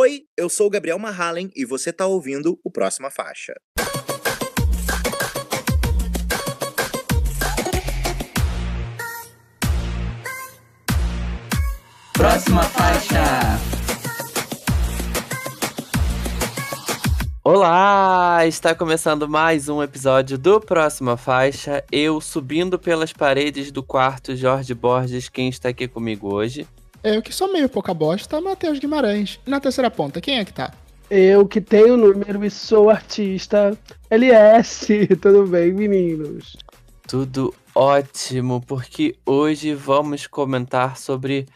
Oi, eu sou o Gabriel Mahalen e você tá ouvindo o Próxima Faixa. Próxima faixa. Olá! Está começando mais um episódio do Próxima Faixa. Eu subindo pelas paredes do quarto Jorge Borges, quem está aqui comigo hoje? Eu que sou meio pouca bosta, Matheus Guimarães. E na terceira ponta, quem é que tá? Eu que tenho número e sou artista. LS, tudo bem, meninos? Tudo ótimo, porque hoje vamos comentar sobre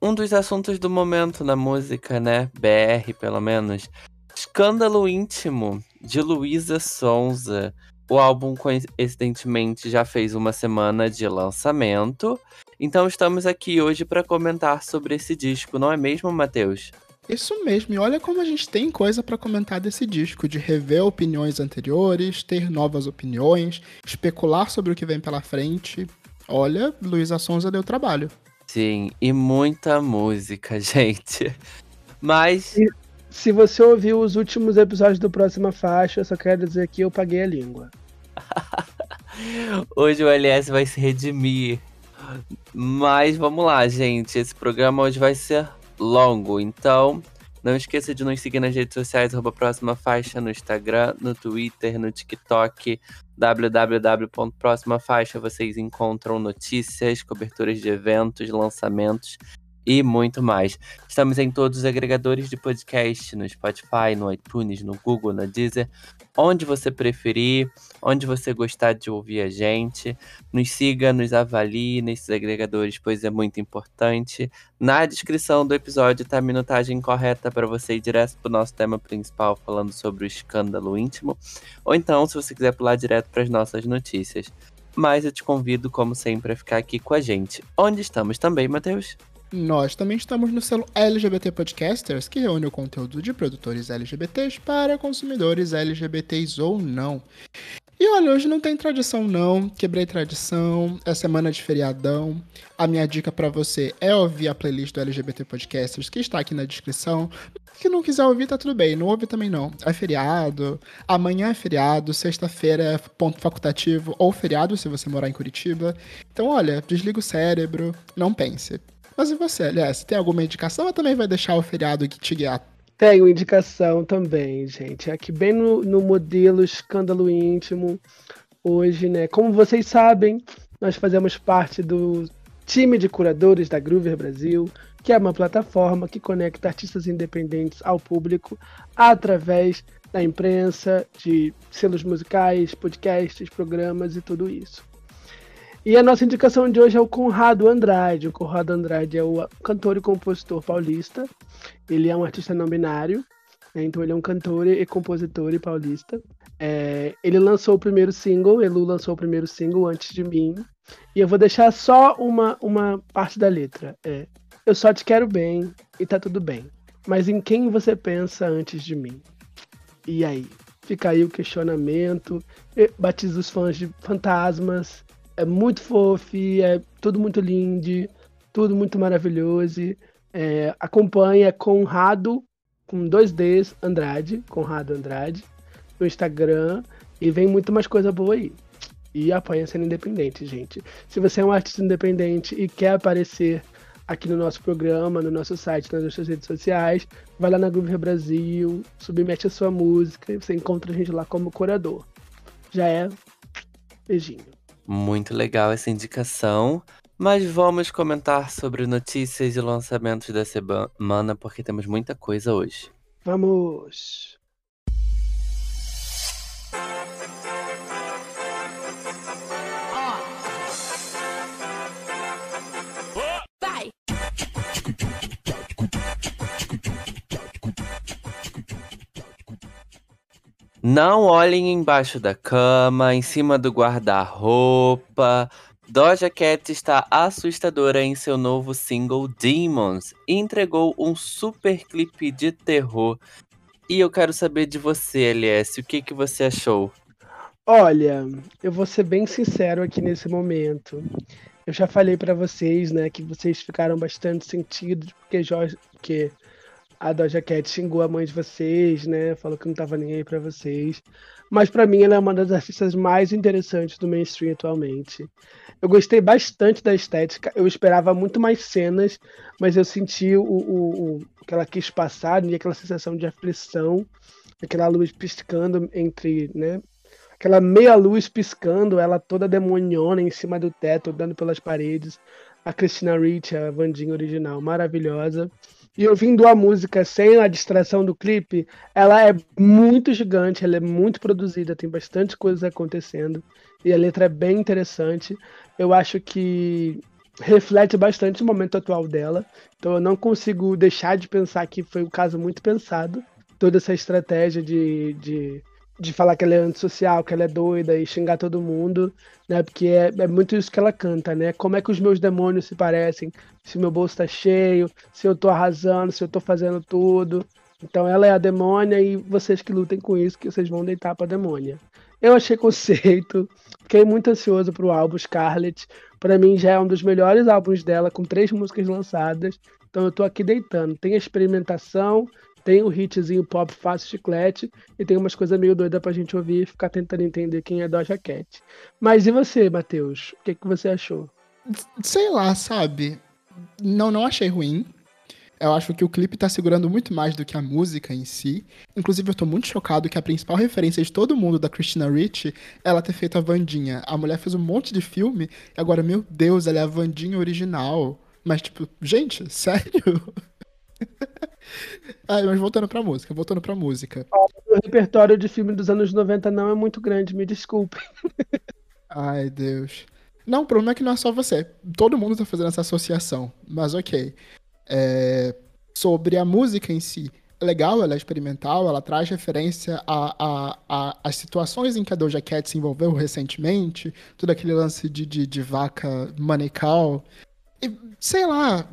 um dos assuntos do momento na música, né? BR, pelo menos. Escândalo Íntimo, de Luísa Sonza. O álbum, coincidentemente, já fez uma semana de lançamento. Então estamos aqui hoje para comentar sobre esse disco, não é mesmo, Matheus? Isso mesmo, e olha como a gente tem coisa para comentar desse disco, de rever opiniões anteriores, ter novas opiniões, especular sobre o que vem pela frente. Olha, Luísa Sonza deu trabalho. Sim, e muita música, gente. Mas. E se você ouviu os últimos episódios do Próxima Faixa, eu só quero dizer que eu paguei a língua. hoje o LS vai se redimir. Mas vamos lá, gente. Esse programa hoje vai ser longo, então não esqueça de nos seguir nas redes sociais, arroba próxima faixa, no Instagram, no Twitter, no TikTok, www.próxima faixa. Vocês encontram notícias, coberturas de eventos, lançamentos e muito mais. Estamos em todos os agregadores de podcast, no Spotify, no iTunes, no Google, na Deezer, onde você preferir, onde você gostar de ouvir a gente. Nos siga, nos avalie nesses agregadores, pois é muito importante. Na descrição do episódio está a minutagem correta para você ir direto para o nosso tema principal, falando sobre o escândalo íntimo. Ou então, se você quiser pular direto para as nossas notícias. Mas eu te convido, como sempre, a ficar aqui com a gente. Onde estamos também, Matheus? Nós também estamos no selo LGBT Podcasters, que reúne o conteúdo de produtores LGBTs para consumidores LGBTs ou não. E olha, hoje não tem tradição não, quebrei tradição, é semana de feriadão. A minha dica para você é ouvir a playlist do LGBT Podcasters, que está aqui na descrição. Se não quiser ouvir, tá tudo bem, não ouve também não. É feriado, amanhã é feriado, sexta-feira é ponto facultativo ou feriado se você morar em Curitiba. Então olha, desliga o cérebro, não pense. Mas e você, aliás, tem alguma indicação ou também vai deixar o feriado que te guiar? Tenho indicação também, gente. Aqui bem no, no modelo escândalo íntimo. Hoje, né? Como vocês sabem, nós fazemos parte do time de curadores da Groover Brasil, que é uma plataforma que conecta artistas independentes ao público através da imprensa, de selos musicais, podcasts, programas e tudo isso. E a nossa indicação de hoje é o Conrado Andrade. O Conrado Andrade é o cantor e compositor paulista. Ele é um artista não binário, né? então ele é um cantor e compositor e paulista. É, ele lançou o primeiro single, Elu lançou o primeiro single antes de mim. E eu vou deixar só uma, uma parte da letra. É, eu só te quero bem e tá tudo bem. Mas em quem você pensa antes de mim? E aí? Fica aí o questionamento. Batiza os fãs de fantasmas é muito fofo, é tudo muito lindo, tudo muito maravilhoso. É, acompanha Conrado, com dois Ds, Andrade, Conrado Andrade, no Instagram. E vem muito mais coisa boa aí. E apoia sendo independente, gente. Se você é um artista independente e quer aparecer aqui no nosso programa, no nosso site, nas nossas redes sociais, vai lá na Groove Brasil, submete a sua música e você encontra a gente lá como curador. Já é? Beijinho. Muito legal essa indicação. Mas vamos comentar sobre notícias e lançamentos da semana, porque temos muita coisa hoje. Vamos! Não olhem embaixo da cama, em cima do guarda-roupa. Doja Cat está assustadora em seu novo single Demons e entregou um super clipe de terror. E eu quero saber de você, LS, o que, que você achou? Olha, eu vou ser bem sincero aqui nesse momento. Eu já falei para vocês, né, que vocês ficaram bastante sentidos porque, Jorge, que a Doja Cat xingou a mãe de vocês, né? Falou que não tava nem aí pra vocês. Mas para mim ela é uma das artistas mais interessantes do mainstream atualmente. Eu gostei bastante da estética. Eu esperava muito mais cenas, mas eu senti o, o, o que ela quis passar e aquela sensação de aflição, aquela luz piscando entre, né? Aquela meia luz piscando, ela toda demoniona em cima do teto, dando pelas paredes. A Christina Ricci, a Vandinha original, maravilhosa. E ouvindo a música sem a distração do clipe, ela é muito gigante, ela é muito produzida, tem bastante coisas acontecendo. E a letra é bem interessante. Eu acho que reflete bastante o momento atual dela. Então eu não consigo deixar de pensar que foi um caso muito pensado. Toda essa estratégia de, de de falar que ela é antissocial, que ela é doida e xingar todo mundo, né? Porque é, é, muito isso que ela canta, né? Como é que os meus demônios se parecem? Se meu bolso tá cheio, se eu tô arrasando, se eu tô fazendo tudo. Então ela é a demônia e vocês que lutem com isso, que vocês vão deitar pra demônia. Eu achei conceito, fiquei muito ansioso pro álbum Scarlet. Para mim já é um dos melhores álbuns dela, com três músicas lançadas. Então eu tô aqui deitando. Tem a experimentação, tem o hitzinho pop fácil chiclete e tem umas coisas meio doidas pra gente ouvir e ficar tentando entender quem é Doja Cat. Mas e você, Matheus? O que, que você achou? Sei lá, sabe? Não, não achei ruim. Eu acho que o clipe tá segurando muito mais do que a música em si. Inclusive, eu tô muito chocado que a principal referência de todo mundo da Christina Ricci é ela ter feito a Vandinha. A mulher fez um monte de filme e agora, meu Deus, ela é a Vandinha original. Mas, tipo, gente, sério? Mas voltando pra música, voltando pra música. O repertório de filme dos anos 90 não é muito grande, me desculpe. Ai, Deus. Não, o problema é que não é só você. Todo mundo tá fazendo essa associação. Mas ok. É... Sobre a música em si. É legal, ela é experimental, ela traz referência a, as situações em que a Doja Cat se envolveu recentemente, todo aquele lance de, de, de vaca manical. E, sei lá,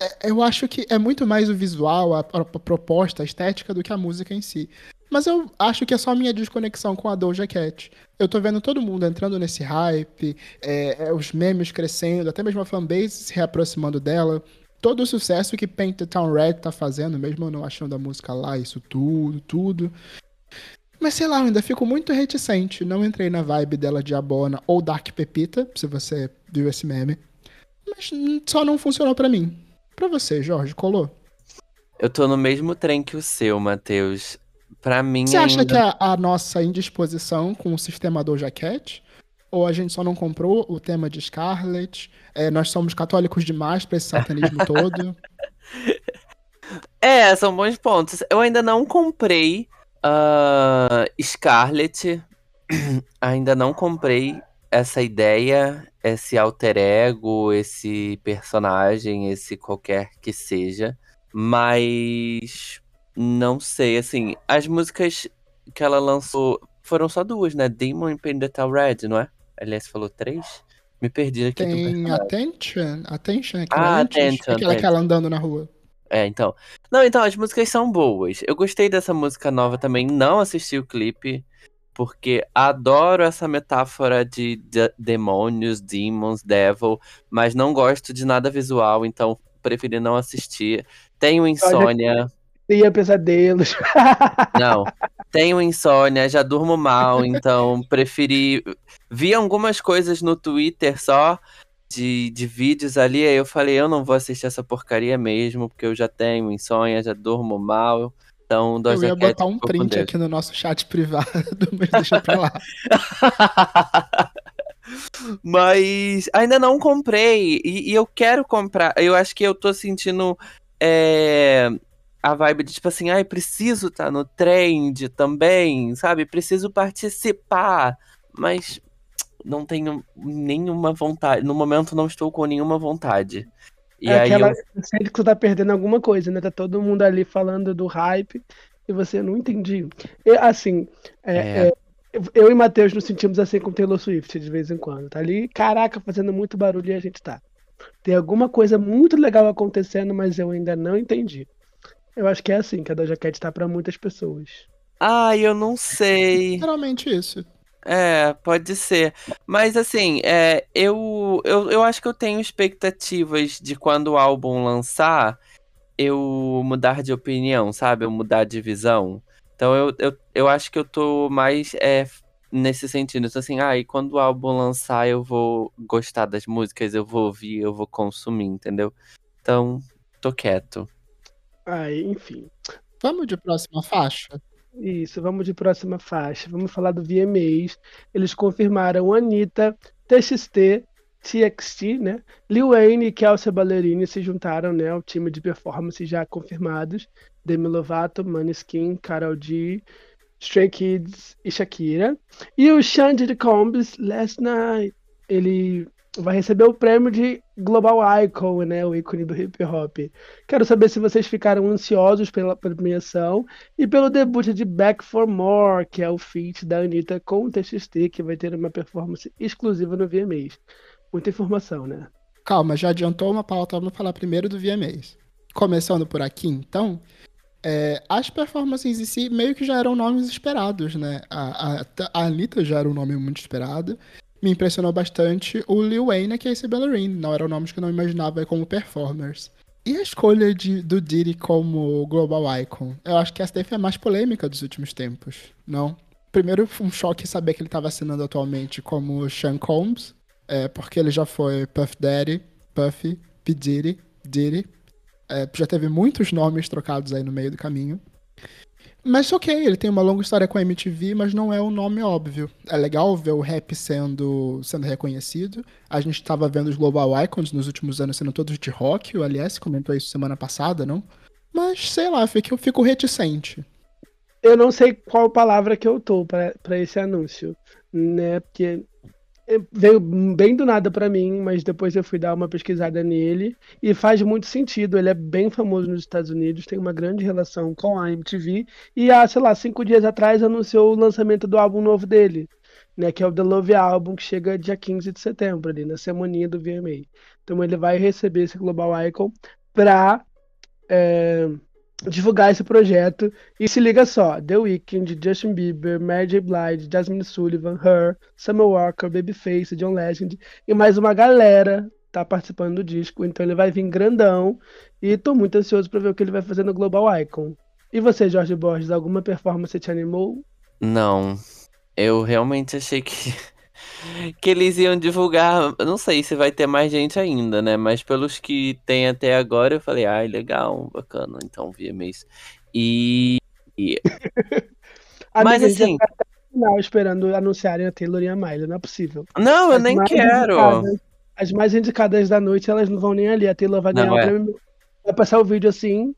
é, eu acho que é muito mais o visual, a, a, proposta, a estética do que a música em si. Mas eu acho que é só a minha desconexão com a Doja Cat. Eu tô vendo todo mundo entrando nesse hype, é, é, os memes crescendo, até mesmo a fanbase se reaproximando dela. Todo o sucesso que Paint the Town Red tá fazendo, mesmo eu não achando a música lá, isso tudo, tudo. Mas sei lá, eu ainda fico muito reticente. Não entrei na vibe dela de Abona ou Dark Pepita, se você viu esse meme. Mas só não funcionou para mim. Pra você, Jorge, colou? Eu tô no mesmo trem que o seu, Matheus. Pra mim. Você ainda... acha que a, a, nossa indisposição com o sistema do Jaquete? Ou a gente só não comprou o tema de Scarlet? É, nós somos católicos demais pra esse satanismo todo? É, são bons pontos. Eu ainda não comprei uh, Scarlet. ainda não comprei essa ideia, esse alter ego, esse personagem, esse qualquer que seja. Mas não sei, assim, as músicas que ela lançou foram só duas, né? Demon e Pendleton Red, não é? Aliás, falou três? Me perdi aqui. Tem Attention, Attention, ah, Attention, aquela que ela andando na rua. É, então. Não, então, as músicas são boas. Eu gostei dessa música nova também, não assisti o clipe porque adoro essa metáfora de, de demônios, demons, devil, mas não gosto de nada visual, então preferi não assistir. Tenho insônia. Tenho pesadelos. Não, tenho insônia, já durmo mal, então preferi. Vi algumas coisas no Twitter só de, de vídeos ali, aí eu falei, eu não vou assistir essa porcaria mesmo, porque eu já tenho insônia, já durmo mal. Então, Doja Eu ia botar um print aqui no nosso chat privado, mas deixa pra lá. mas ainda não comprei e, e, eu quero comprar. Eu acho que eu tô sentindo é, a vibe de tipo assim, ai, preciso estar tá no trend também, sabe? Preciso participar, mas não tenho nenhuma vontade. No momento não estou com nenhuma vontade. E é aí aquela, eu... Sente que você tá perdendo alguma coisa, né? Tá todo mundo ali falando do hype e você não entendi. E, assim, é, é. É, eu e Matheus nos sentimos assim com Taylor Swift de vez em quando. Tá ali, caraca, fazendo muito barulho e a gente tá. Tem alguma coisa muito legal acontecendo, mas eu ainda não entendi. Eu acho que é assim que a Doja Cat tá para muitas pessoas. Ah, eu não sei. Literalmente isso. É, pode ser. Mas assim, é, eu, eu, eu acho que eu tenho expectativas de quando o álbum lançar, eu mudar de opinião, sabe? Eu mudar de visão. Então eu, eu, eu acho que eu tô mais é, nesse sentido. Então, assim, ah, e quando o álbum lançar, eu vou gostar das músicas, eu vou ouvir, eu vou consumir, entendeu? Então, tô quieto. Aí, enfim. Vamos de próxima faixa? Isso, vamos de próxima faixa. Vamos falar do VMAs. Eles confirmaram Anitta, TXT, TXT, né? Lil Wayne e Kelsey Ballerini se juntaram, né, ao time de performance já confirmados. Demi Lovato, Maneskin, Karol G, Stray Kids e Shakira. E o Xande Combs, Last Night, ele vai receber o prêmio de Global Icon, né, o ícone do hip hop. Quero saber se vocês ficaram ansiosos pela premiação e pelo debut de Back for More, que é o feat da Anitta com o TXT, que vai ter uma performance exclusiva no VMAs. Muita informação, né? Calma, já adiantou uma pauta, vamos falar primeiro do VMAs. Começando por aqui, então, é, as performances em si meio que já eram nomes esperados, né? A, a, a Anitta já era um nome muito esperado me impressionou bastante o Lil Wayne e Casey Ballerini. Não eram nomes que eu não imaginava como performers. E a escolha de, do Diddy como Global Icon? Eu acho que essa daí foi a mais polêmica dos últimos tempos, não? Primeiro, um choque saber que ele estava assinando atualmente como Sean Combs, é, porque ele já foi Puff Daddy, Puffy, P. Diddy, Diddy. É, já teve muitos nomes trocados aí no meio do caminho. Mas ok, ele tem uma longa história com a MTV, mas não é um nome óbvio. É legal ver o rap sendo, sendo reconhecido. A gente estava vendo os Global Icons nos últimos anos sendo todos de rock, o Aliás comentou isso semana passada, não? Mas sei lá, eu fico reticente. Eu não sei qual palavra que eu tô para esse anúncio, né? Porque veio bem do nada para mim, mas depois eu fui dar uma pesquisada nele e faz muito sentido. Ele é bem famoso nos Estados Unidos, tem uma grande relação com a MTV e há, sei lá, cinco dias atrás anunciou o lançamento do álbum novo dele, né, que é o The Love Album, que chega dia 15 de setembro, ali na semaninha do VMA. Então ele vai receber esse Global Icon para é, divulgar esse projeto. E se liga só: The Weeknd, Justin Bieber, Mary J. Blige, Jasmine Sullivan, Her, Summer Walker, Babyface, John Legend e mais uma galera tá participando do disco. Então ele vai vir grandão e tô muito ansioso para ver o que ele vai fazer no Global Icon. E você, Jorge Borges, alguma performance te animou? Não. Eu realmente achei que que eles iam divulgar. Eu não sei se vai ter mais gente ainda, né? Mas pelos que tem até agora, eu falei, ai, legal, bacana. Então, via mês. E. e... Mas assim. Final esperando anunciarem a Taylor e a Miley, não é possível. Não, eu nem quero. As mais indicadas da noite, elas não vão nem ali. A Taylor vai ganhar não, o é. prêmio. Vai passar o vídeo assim.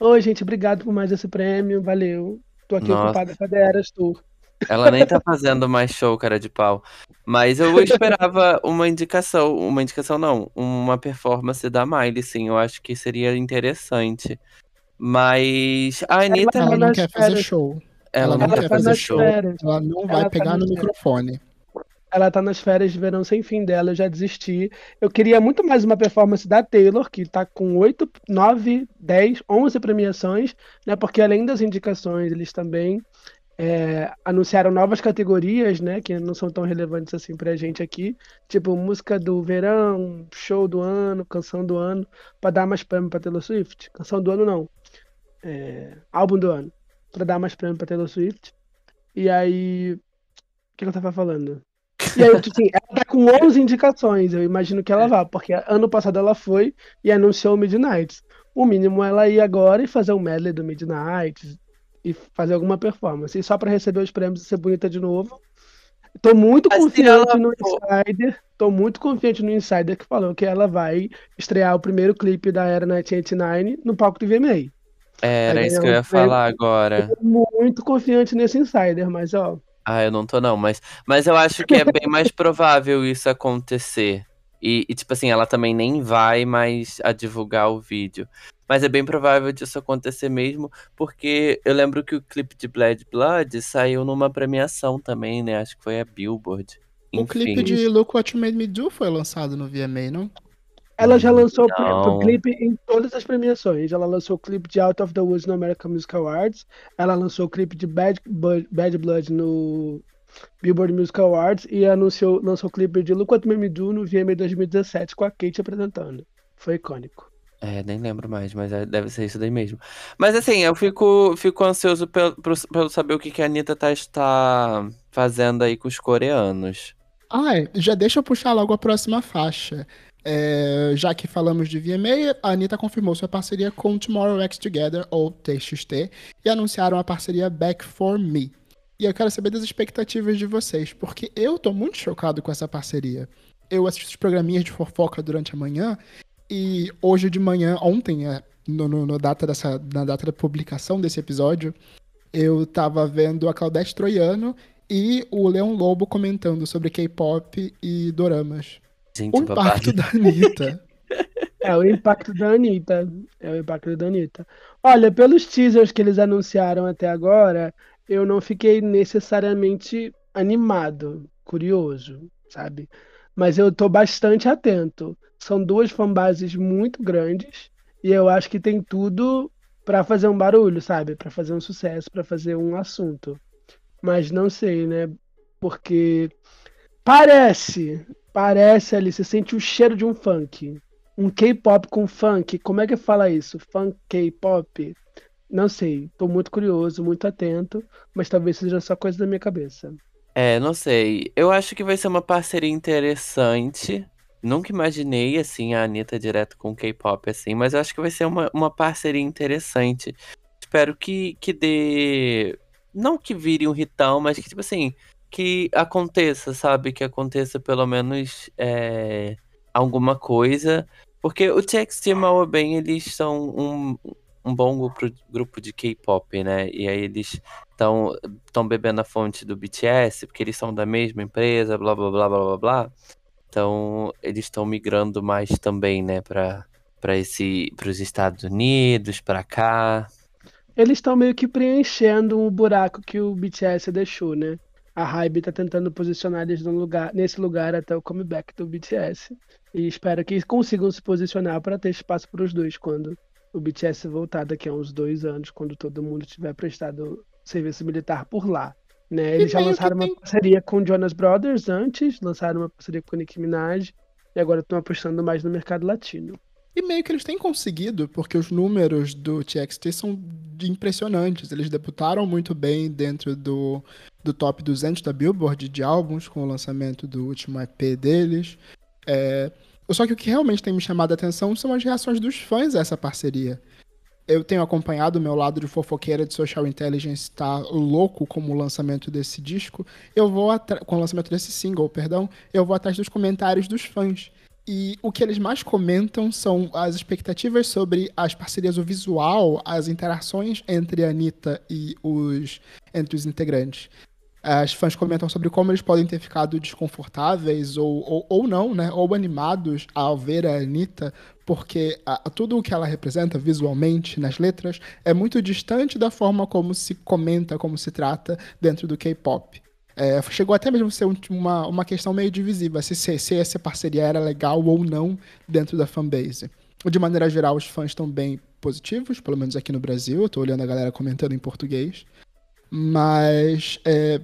Oi, gente, obrigado por mais esse prêmio. Valeu. Tô aqui Nossa. ocupada com a The Eras Tour. Ela nem tá fazendo mais show, cara de pau. Mas eu esperava uma indicação, uma indicação não, uma performance da Miley, sim. Eu acho que seria interessante. Mas a Anitta. Ela, ela não quer fazer show. Ela, ela não quer fazer show. Férias. Ela não vai ela tá pegar tá no microfone. Ela tá nas férias de verão sem fim dela, eu já desisti. Eu queria muito mais uma performance da Taylor, que tá com 8, 9, 10, 11 premiações, né? Porque além das indicações, eles também é, anunciaram novas categorias, né, que não são tão relevantes assim pra gente aqui, tipo música do verão, show do ano, canção do ano, para dar mais prêmio pra Taylor Swift. Canção do ano não, é, álbum do ano, para dar mais prêmio pra Taylor Swift. E aí, o que, eu tava falando? E aí, tipo assim, ela tá com 11 indicações, eu imagino que ela vá, porque ano passado ela foi e anunciou o Midnight. O mínimo ela ir agora e fazer um medley do Midnight, e fazer alguma performance. E só para receber os prêmios e ser bonita de novo. Tô muito Mas confiante no Insider. Tô muito confiante no Insider que falou que ela vai estrear o primeiro clipe da Era 1989 no palco do VMA. Era isso que eu ia falar agora. Tô muito confiante nesse Insider, mas ó. Ah, eu não tô não, mas, mas eu acho que é bem mais provável isso acontecer. E, e, tipo assim, ela também nem vai mais a divulgar o vídeo. Mas é bem provável disso acontecer mesmo, porque eu lembro que o clipe de Blood Blood saiu numa premiação também, né? Acho que foi a Billboard. O clipe de Look What You Made Me Do foi lançado no VMA, não? Ela já lançou o clipe em todas as premiações. Ela lançou o clipe de Out of the Woods no American Music Awards. Ela lançou o clipe de Bad, Bad Blood no Billboard Music Awards. E anunciou, lançou o clipe de Look What You Made Me Do no VMA 2017 com a Kate apresentando. Foi icônico. É, nem lembro mais, mas é- deve ser isso daí mesmo. Mas assim, eu fico, fico ansioso pelo, pelo saber o que, que a Anitta tá, está fazendo aí com os coreanos. Ah, já deixa eu puxar logo a próxima faixa. É, já que falamos de VMA, a Anitta confirmou sua parceria com Tomorrow X Together, ou TXT, e anunciaram a parceria Back For Me. E eu quero saber das expectativas de vocês, porque eu tô muito chocado com essa parceria. Eu assisto os programinhas de fofoca durante a manhã, e hoje de manhã, ontem, é, no, no- no data dessa, na data da publicação desse episódio, eu tava vendo a Claudete Troiano e o Leão Lobo comentando sobre K-pop e doramas. Gente, O babado. impacto da Anitta. É o impacto da Anitta. É o impacto da Anitta. Olha, pelos teasers que eles anunciaram até agora, eu não fiquei necessariamente animado, curioso, sabe? Mas eu tô bastante atento. São duas fanbases muito grandes e eu acho que tem tudo pra fazer um barulho, sabe? Pra fazer um sucesso, pra fazer um assunto. Mas não sei, né? Porque parece, parece ali, você sente o cheiro de um funk um K-pop com funk, como é que fala isso? Funk K-pop? Não sei, tô muito curioso, muito atento, mas talvez seja só coisa da minha cabeça. É, não sei. Eu acho que vai ser uma parceria interessante. Nunca imaginei, assim, a Anitta direto com K-pop, assim, mas eu acho que vai ser uma, uma parceria interessante. Espero que, que dê. Não que vire um hitão, mas que, tipo assim, que aconteça, sabe? Que aconteça pelo menos é, alguma coisa. Porque o TXT e o Mauá Bem, eles são um, um bom grupo, grupo de K-pop, né? E aí eles estão estão bebendo a fonte do BTS, porque eles são da mesma empresa, blá blá blá blá blá blá. Então, eles estão migrando mais também, né, para para esse para os Estados Unidos, para cá. Eles estão meio que preenchendo o buraco que o BTS deixou, né? A Hybe tá tentando posicionar eles lugar, nesse lugar até o comeback do BTS. E espero que consigam se posicionar para ter espaço para os dois quando o BTS voltar daqui a uns dois anos, quando todo mundo tiver prestado serviço militar por lá. Né? Eles já lançaram uma tem- parceria com o Jonas Brothers antes, lançaram uma parceria com Nicki Minaj e agora estão apostando mais no mercado latino. E meio que eles têm conseguido, porque os números do TXT são impressionantes. Eles debutaram muito bem dentro do, do top 200 da Billboard de álbuns, com o lançamento do último EP deles. É, Só que o que realmente tem me chamado a atenção são as reações dos fãs a essa parceria. Eu tenho acompanhado o meu lado de fofoqueira de social intelligence tá louco com o lançamento desse disco. Eu vou com o lançamento desse single, perdão, eu vou atrás dos comentários dos fãs. E o que eles mais comentam são as expectativas sobre as parcerias, o visual, as interações entre a Anitta e os entre os integrantes. As fãs comentam sobre como eles podem ter ficado desconfortáveis ou, ou, ou não, né? Ou animados ao ver a Anitta, porque a- tudo o que ela representa visualmente nas letras é muito distante da forma como se comenta, como se trata dentro do K-pop. É, chegou até mesmo a ser um- uma, uma questão meio divisiva, se, se, se essa parceria era legal ou não dentro da fanbase. De maneira geral, os fãs estão bem positivos, pelo menos aqui no Brasil. Eu tô olhando a galera comentando em português. Mas é,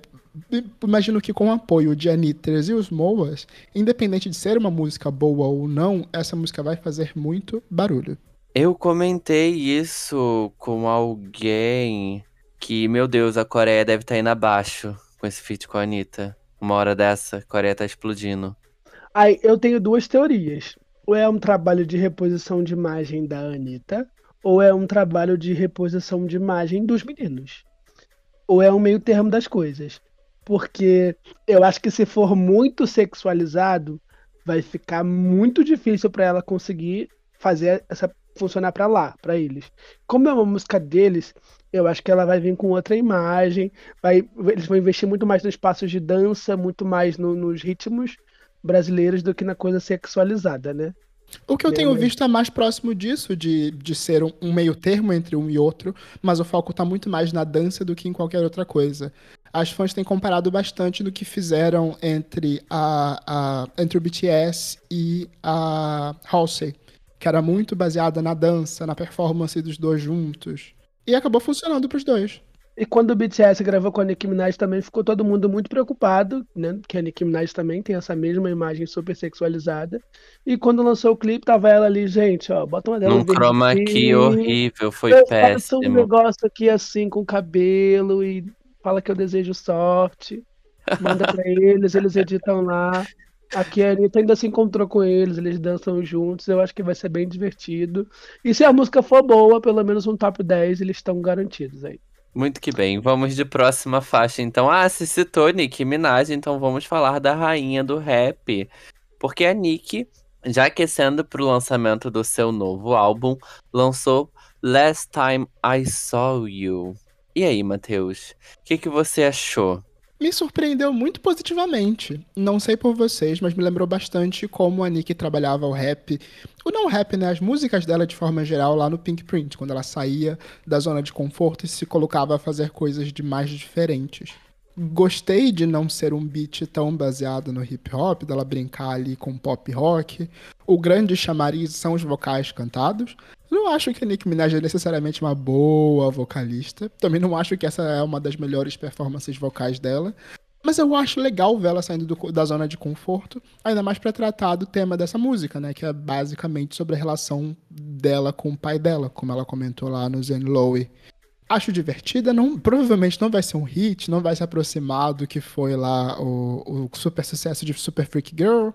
imagino que com o apoio de Anitras e os Moas, independente de ser uma música boa ou não, essa música vai fazer muito barulho. Eu comentei isso com alguém que, meu Deus, a Coreia deve estar indo abaixo com esse feat com a Anitta. Uma hora dessa, a Coreia tá explodindo. Aí eu tenho duas teorias. Ou é um trabalho de reposição de imagem da Anitta, ou é um trabalho de reposição de imagem dos meninos. Ou é um meio termo das coisas. Porque eu acho que se for muito sexualizado, vai ficar muito difícil para ela conseguir fazer essa funcionar para lá, para eles. Como é uma música deles, eu acho que ela vai vir com outra imagem, vai, eles vão investir muito mais nos passos de dança, muito mais no- nos ritmos brasileiros do que na coisa sexualizada, né? O que eu tenho visto é mais próximo disso, de, de ser um, um meio termo entre um e outro, mas o foco tá muito mais na dança do que em qualquer outra coisa. As fãs têm comparado bastante no que fizeram entre, a, a, entre o BTS e a Halsey, que era muito baseada na dança, na performance dos dois juntos. E acabou funcionando pros dois. E quando o BTS gravou com a Nicki Minaj também ficou todo mundo muito preocupado, né? Que a Nicki Minaj também tem essa mesma imagem super sexualizada. E quando lançou o clipe, tava ela ali, gente, ó, bota uma dela Num chroma key horrível, foi um péssimo. negócio aqui assim com cabelo e fala que eu desejo sorte. Manda pra eles, eles editam lá. Aqui a Anitta ainda se encontrou com eles, eles dançam juntos. Eu acho que vai ser bem divertido. E se a música for boa, pelo menos um top 10, eles estão garantidos aí. Muito que bem, vamos de próxima faixa então. Ah, se citou Nicki Minaj, então vamos falar da rainha do rap. Porque a Nicki, já aquecendo pro lançamento do seu novo álbum, lançou Last Time I Saw You. E aí, Matheus, o que, que você achou? Me surpreendeu muito positivamente. Não sei por vocês, mas me lembrou bastante como a Nicki trabalhava o rap. O não rap, né? As músicas dela de forma geral lá no Pink Print, quando ela saía da zona de conforto e se colocava a fazer coisas de mais diferentes. Gostei de não ser um beat tão baseado no hip hop, dela brincar ali com pop rock. O grande chamariz são os vocais cantados. Não acho que a Nicki Minaj é necessariamente uma boa vocalista. Também não acho que essa é uma das melhores performances vocais dela. Mas eu acho legal ver ela saindo do- da zona de conforto, ainda mais pra tratar do tema dessa música, né? Que é basicamente sobre a relação dela com o pai dela, como ela comentou lá no Zen Lowe. Acho divertida, não, provavelmente não vai ser um hit, não vai se aproximar do que foi lá o, o super sucesso de Super Freak Girl,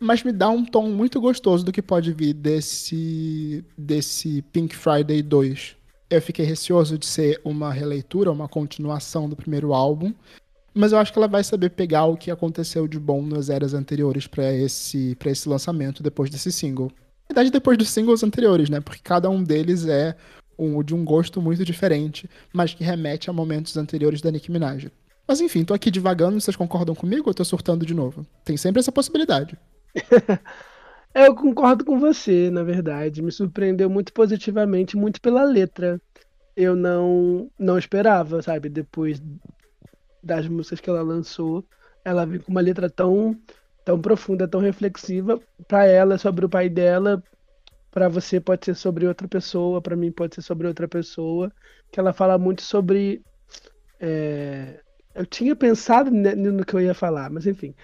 mas me dá um tom muito gostoso do que pode vir desse, desse Pink Friday 2. Eu fiquei receoso de ser uma releitura, uma continuação do primeiro álbum, mas eu acho que ela vai saber pegar o que aconteceu de bom nas eras anteriores pra esse, pra esse lançamento depois desse single. Na verdade, depois dos singles anteriores, né? Porque cada um deles é um, de um gosto muito diferente, mas que remete a momentos anteriores da Nicki Minaj. Mas enfim, tô aqui divagando, vocês concordam comigo ou tô surtando de novo? Tem sempre essa possibilidade. Eu concordo com você, na verdade. Me surpreendeu muito positivamente, muito pela letra. Eu não, não esperava, sabe? Depois das músicas que ela lançou, ela vem com uma letra tão, tão profunda, tão reflexiva. Pra ela, sobre o pai dela. Pra você pode ser sobre outra pessoa, pra mim pode ser sobre outra pessoa. Que ela fala muito sobre. é, Eu tinha pensado no que eu ia falar, mas enfim.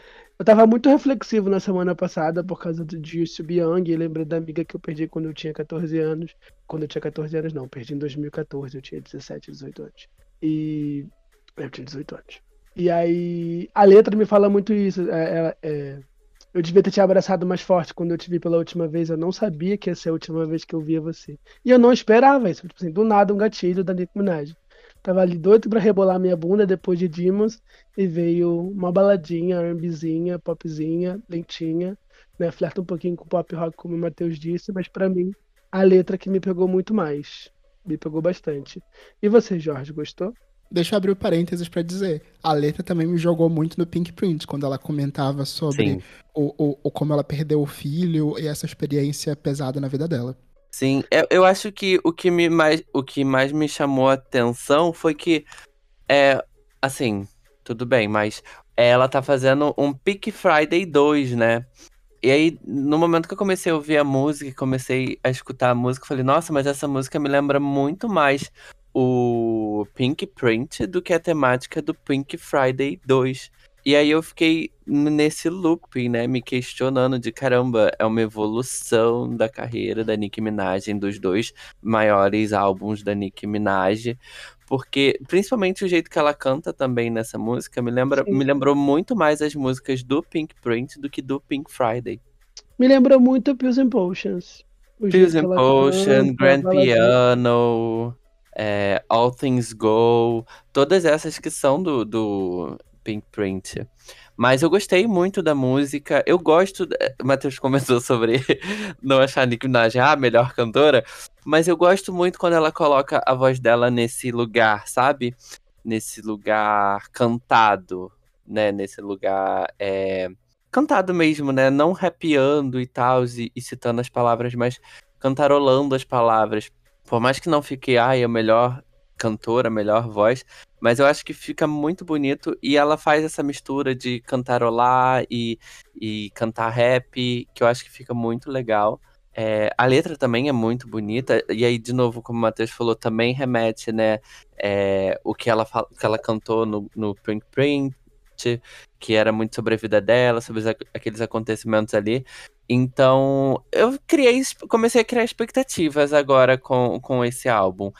Eu tava muito reflexivo na semana passada por causa do Be Young e lembrei da amiga que eu perdi quando eu tinha 14 anos. Quando eu tinha 14 anos, não, perdi em 2014, eu tinha 17, 18 anos. E. Eu tinha 18 anos. E aí, a letra me fala muito isso. é- é- é, Eu devia ter te abraçado mais forte quando eu te vi pela última vez. Eu não sabia que ia ser a última vez que eu via você. E eu não esperava isso. Tipo assim, do nada, um gatilho da Nicki Minaj. Tava ali doido pra rebolar minha bunda depois de Demons e veio uma baladinha, R&Bzinha, popzinha, lentinha, né? Flerta um pouquinho com pop rock, como o Matheus disse, mas pra mim, a letra que me pegou muito mais. Me pegou bastante. E você, Jorge, gostou? Deixa eu abrir o parênteses pra dizer. A letra também me jogou muito no Pink Print, quando ela comentava sobre o, o, o como ela perdeu o filho e essa experiência pesada na vida dela. Sim, eu, eu acho que o que, me mais, o que mais me chamou a atenção foi que, é, assim, tudo bem, mas ela tá fazendo um Peak Friday 2, né? E aí, no momento que eu comecei a ouvir a música, comecei a escutar a música, falei, nossa, mas essa música me lembra muito mais o Pink Print do que a temática do Pink Friday 2. E aí eu fiquei nesse loop, né, me questionando de caramba, é uma evolução da carreira da Nicki Minaj, dos dois maiores álbuns da Nicki Minaj, porque principalmente o jeito que ela canta também nessa música me lembra, Sim. me lembrou muito mais as músicas do Pink Print do que do Pink Friday. Me lembrou muito Pills and Potions. Pills and ela Potion, canta, Grand. Piano, é, All Things Go, todas essas que são do, do Pink Print. Mas eu gostei muito da música. Eu gosto. O Matheus comentou sobre não achar a Nicki Minaj a melhor cantora. Mas eu gosto muito quando ela coloca a voz dela nesse lugar, sabe? Nesse lugar cantado, né? Nesse lugar. é, Cantado mesmo, né? Não rapeando e tal, e, e citando as palavras, mas cantarolando as palavras. Por mais que não fique, ai, a melhor cantora, melhor voz, mas eu acho que fica muito bonito e ela faz essa mistura de cantarolar e, e cantar rap, que eu acho que fica muito legal. É, a letra também é muito bonita, e aí, de novo, como o Matheus falou, também remete, né? É, o que ela, que ela cantou no, no Print Print, que era muito sobre a vida dela, sobre aqueles acontecimentos ali. Então, eu criei, comecei a criar expectativas agora com, com esse álbum.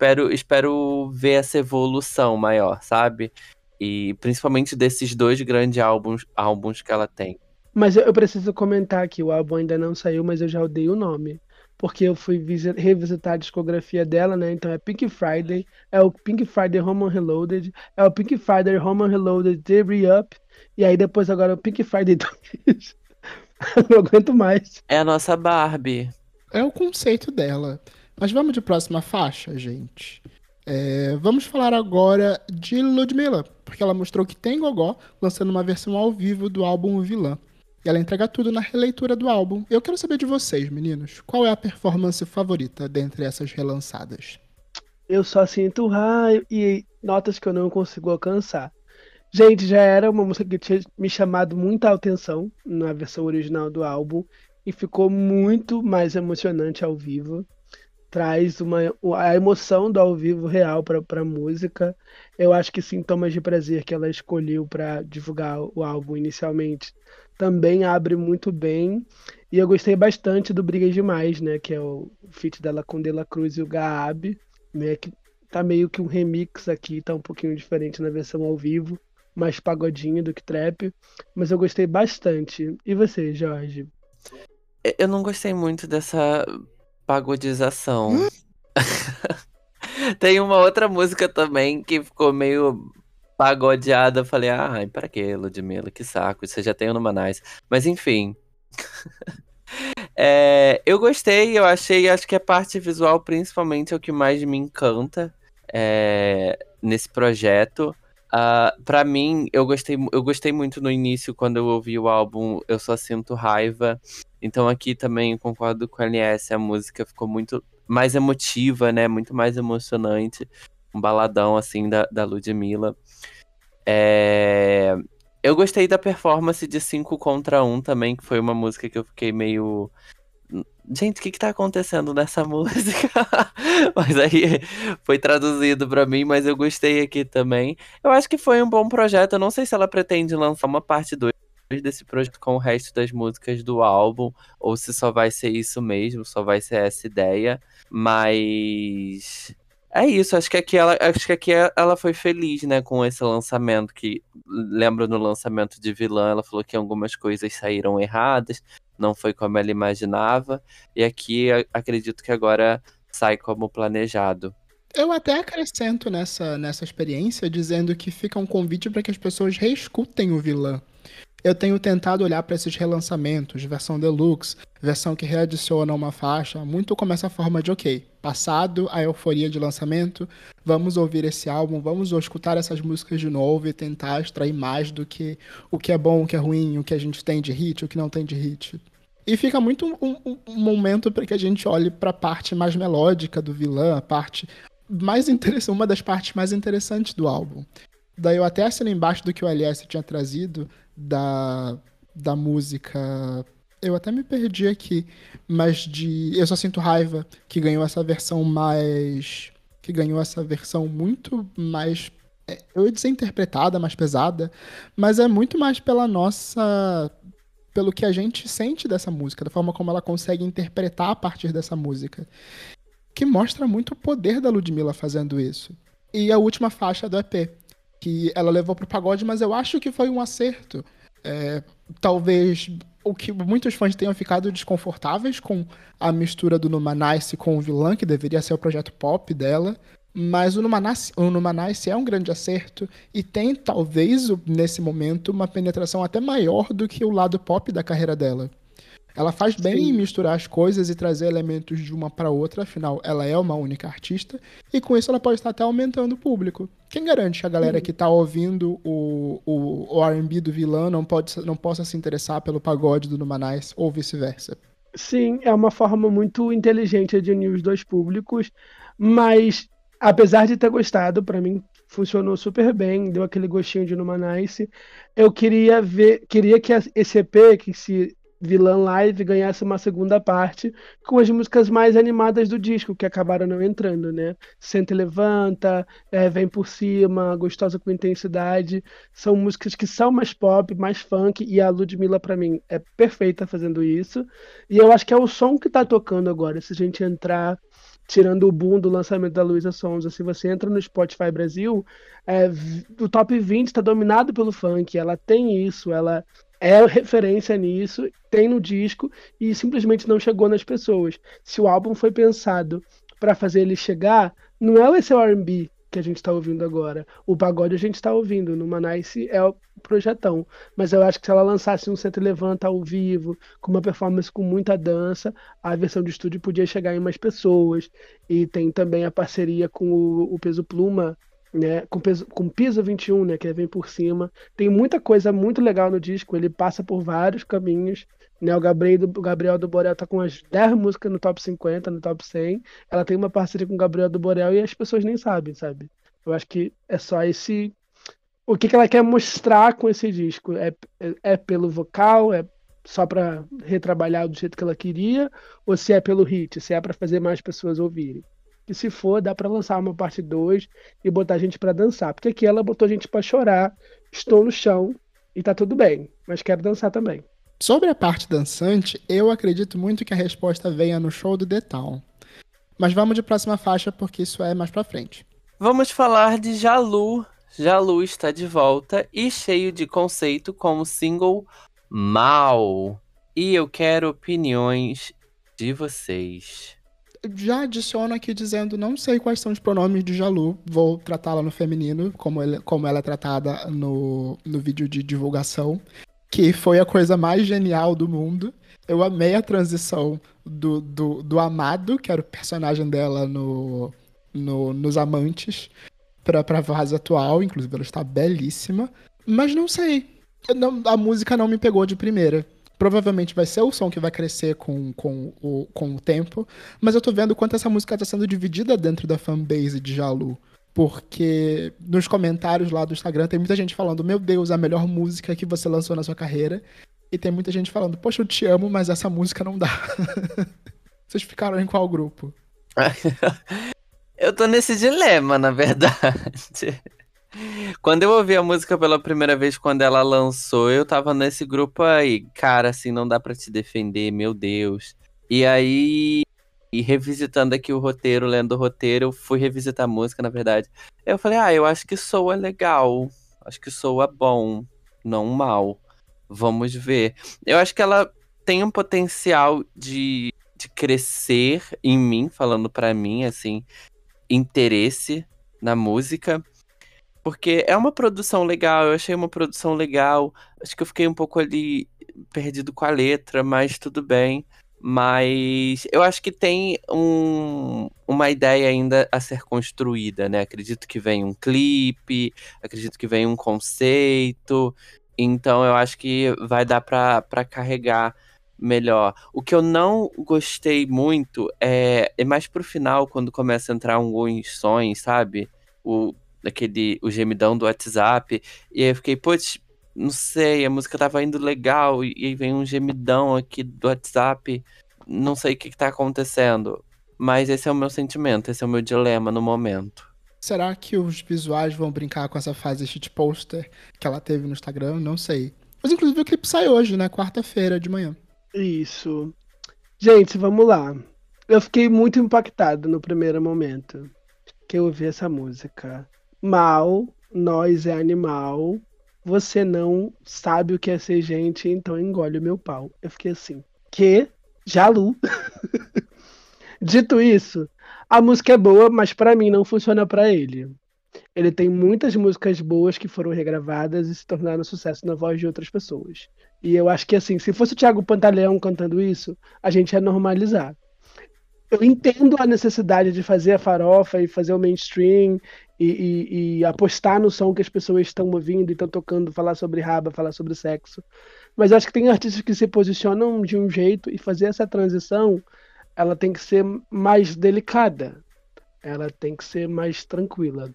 Espero, espero ver essa evolução maior, sabe? E principalmente desses dois grandes álbuns, álbuns que ela tem. Mas eu, preciso comentar aqui, o álbum ainda não saiu, mas eu já odeio o nome. Porque eu fui revisitar a discografia dela, né? Então é Pink Friday, é o Pink Friday Roman Reloaded, é o Pink Friday Roman Reloaded The Re-Up, e aí depois agora é o Pink Friday 2. não aguento mais. É a nossa Barbie. É o conceito dela. Mas vamos de próxima faixa, gente. É, vamos falar agora de Ludmilla, porque ela mostrou que tem gogó, lançando uma versão ao vivo do álbum Vilã. E ela entrega tudo na releitura do álbum. Eu quero saber de vocês, meninos. Qual é a performance favorita dentre essas relançadas? Eu só sinto raio e notas que eu não consigo alcançar. Gente, já era uma música que tinha me chamado muita atenção na versão original do álbum e ficou muito mais emocionante ao vivo. Traz uma, a emoção do ao vivo real para a música. Eu acho que Sintomas de Prazer, que ela escolheu para divulgar o álbum inicialmente, também abre muito bem. E eu gostei bastante do Briga Demais, né? Que é o feat dela com Dela Cruz e o Gaab, né? Que tá meio que um remix aqui, tá um pouquinho diferente na versão ao vivo, mais pagodinho do que trap. Mas eu gostei bastante. E você, Jorge? Eu não gostei muito dessa pagodização. Hum? Tem uma outra música também que ficou meio pagodeada. Eu falei, ai, para que, Ludmilla? Que saco, você já tem o Numanais. Mas enfim. é, eu gostei, eu achei, acho que a parte visual principalmente é o que mais me encanta é, nesse projeto. Uh, para mim, eu gostei, eu gostei muito no início, quando eu ouvi o álbum Eu Só Sinto Raiva. Então aqui também concordo com a LS, a música ficou muito mais emotiva, né? Muito mais emocionante um baladão assim da, da Ludmilla. É... Eu gostei da performance de 5 contra 1 também, que foi uma música que eu fiquei meio. Gente, o que, que tá acontecendo nessa música? mas aí foi traduzido para mim, mas eu gostei aqui também. Eu acho que foi um bom projeto. Eu não sei se ela pretende lançar uma parte 2 desse projeto com o resto das músicas do álbum, ou se só vai ser isso mesmo, só vai ser essa ideia. Mas é isso, acho que aqui ela, acho que aqui ela foi feliz, né, com esse lançamento que lembro no lançamento de Vilã, ela falou que algumas coisas saíram erradas, não foi como ela imaginava, e aqui acredito que agora sai como planejado. Eu até acrescento nessa, nessa experiência dizendo que fica um convite para que as pessoas reescutem o Vilã eu tenho tentado olhar para esses relançamentos, versão deluxe, versão que readiciona uma faixa, muito como essa forma de, ok, passado a euforia de lançamento, vamos ouvir esse álbum, vamos escutar essas músicas de novo e tentar extrair mais do que o que é bom, o que é ruim, o que a gente tem de hit, o que não tem de hit. E fica muito um, um, um momento para que a gente olhe para a parte mais melódica do vilã, a parte mais interessante, uma das partes mais interessantes do álbum. Daí eu até assino embaixo do que o LS tinha trazido, da, da música. Eu até me perdi aqui, mas de Eu Só Sinto Raiva, que ganhou essa versão mais. que ganhou essa versão muito mais. É, eu ia dizer interpretada, mais pesada, mas é muito mais pela nossa. pelo que a gente sente dessa música, da forma como ela consegue interpretar a partir dessa música. Que mostra muito o poder da Ludmilla fazendo isso. E a última faixa do EP, que ela levou pro pagode, mas eu acho que foi um acerto. É, talvez o que muitos fãs tenham ficado desconfortáveis com a mistura do Numanice com o vilã, que deveria ser o projeto pop dela. Mas o Numanice, o Numanice é um grande acerto e tem, talvez, nesse momento, uma penetração até maior do que o lado pop da carreira dela. Ela faz bem Sim. em misturar as coisas e trazer elementos de uma para outra, afinal, ela é uma única artista, e com isso ela pode estar até aumentando o público. Quem garante que a galera que está ouvindo o, o, o RB do vilão não, pode, não possa se interessar pelo pagode do Numanais ou vice-versa? Sim, é uma forma muito inteligente de unir os dois públicos, mas apesar de ter gostado, para mim funcionou super bem, deu aquele gostinho de Numanice. Eu queria ver, queria que esse EP que se Vilã Live ganhasse uma segunda parte com as músicas mais animadas do disco, que acabaram não entrando, né? Senta e Levanta, é, Vem Por Cima, Gostosa com Intensidade, são músicas que são mais pop, mais funk, e a Ludmilla, para mim, é perfeita fazendo isso. E eu acho que é o som que tá tocando agora, se a gente entrar tirando o boom do lançamento da Luísa Sonza, se você entra no Spotify Brasil, é, o top 20 está dominado pelo funk, ela tem isso, ela é referência nisso, tem no disco e simplesmente não chegou nas pessoas. Se o álbum foi pensado para fazer ele chegar, não é esse R&B que a gente está ouvindo agora. O pagode a gente está ouvindo, no Manice é o projetão. Mas eu acho que se ela lançasse um Senta Levanta ao vivo, com uma performance com muita dança, a versão de estúdio podia chegar em mais pessoas. E tem também a parceria com o, o Peso Pluma, né, com, peso, com piso 21, né, que vem por cima. Tem muita coisa muito legal no disco, ele passa por vários caminhos. Né, o, Gabriel do, o Gabriel do Borel tá com umas 10 músicas no top 50, no top 100. Ela tem uma parceria com o Gabriel do Borel e as pessoas nem sabem, sabe? Eu acho que é só esse. O que, que ela quer mostrar com esse disco? É, é, é pelo vocal? É só para retrabalhar do jeito que ela queria? Ou se é pelo hit? Se é para fazer mais pessoas ouvirem? E se for, dá para lançar uma parte 2 e botar a gente para dançar. Porque aqui ela botou a gente para chorar, estou no chão e tá tudo bem, mas quero dançar também. Sobre a parte dançante, eu acredito muito que a resposta venha no show do The Town. Mas vamos de próxima faixa porque isso é mais pra frente. Vamos falar de Jalu. Jalu está de volta e cheio de conceito como single Mal. E eu quero opiniões de vocês já adiciono aqui dizendo, não sei quais são os pronomes de Jalu, vou tratá-la no feminino, como, ele, como ela é tratada no, no vídeo de divulgação, que foi a coisa mais genial do mundo. Eu amei a transição do, do, do Amado, que era o personagem dela no, no, nos Amantes, pra, pra fase atual, inclusive ela está belíssima, mas não sei. Não, a música não me pegou de primeira provavelmente vai ser o som que vai crescer com, com, o, com o tempo, mas eu tô vendo quanto essa música tá sendo dividida dentro da fanbase de Jalu. Porque nos comentários lá do Instagram tem muita gente falando: Meu Deus, a melhor música que você lançou na sua carreira. E tem muita gente falando: Poxa, eu te amo, mas essa música não dá. Vocês ficaram em qual grupo? eu tô nesse dilema, na verdade. Quando eu ouvi a música pela primeira vez, quando ela lançou, eu tava nesse grupo aí. Cara, assim, não dá para te defender, meu Deus. E aí, e revisitando aqui o roteiro, lendo o roteiro, eu fui revisitar a música, na verdade. Eu falei, ah, eu acho que soa legal. Acho que soa bom, não mal. Vamos ver. Eu acho que ela tem um potencial de, de crescer em mim, falando para mim, assim, interesse na música. Porque é uma produção legal, eu achei uma produção legal. Acho que eu fiquei um pouco ali perdido com a letra, mas tudo bem. Mas eu acho que tem um, uma ideia ainda a ser construída, né? Acredito que vem um clipe, acredito que vem um conceito. Então eu acho que vai dar para carregar melhor. O que eu não gostei muito é, é mais pro final, quando começa a entrar alguns sons, sabe? O, daquele o gemidão do WhatsApp. E aí eu fiquei, putz, não sei, a música tava indo legal e, aí vem um gemidão aqui do WhatsApp. Não sei o que, que tá acontecendo. Mas esse é o meu sentimento, esse é o meu dilema no momento. Será que os visuais vão brincar com essa fase shit poster que ela teve no Instagram? Não sei. Mas inclusive o clipe sai hoje, né? Quarta-feira de manhã. Isso. Gente, vamos lá. Eu fiquei muito impactado no primeiro momento que eu ouvi essa música mal, nós é animal, você não sabe o que é ser gente, então engole o meu pau. Eu fiquei assim, que? Jalu. Dito isso, a música é boa, mas para mim não funciona para ele. Ele tem muitas músicas boas que foram regravadas e se tornaram sucesso na voz de outras pessoas. E eu acho que assim, se fosse o Thiago Pantaleão cantando isso, a gente ia normalizar eu entendo a necessidade de fazer a farofa e fazer o mainstream e, e, e, apostar no som que as pessoas estão ouvindo e estão tocando, falar sobre raba, falar sobre sexo. Mas acho que tem artistas que se posicionam de um jeito e fazer essa transição, ela tem que ser mais delicada. Ela tem que ser mais tranquila.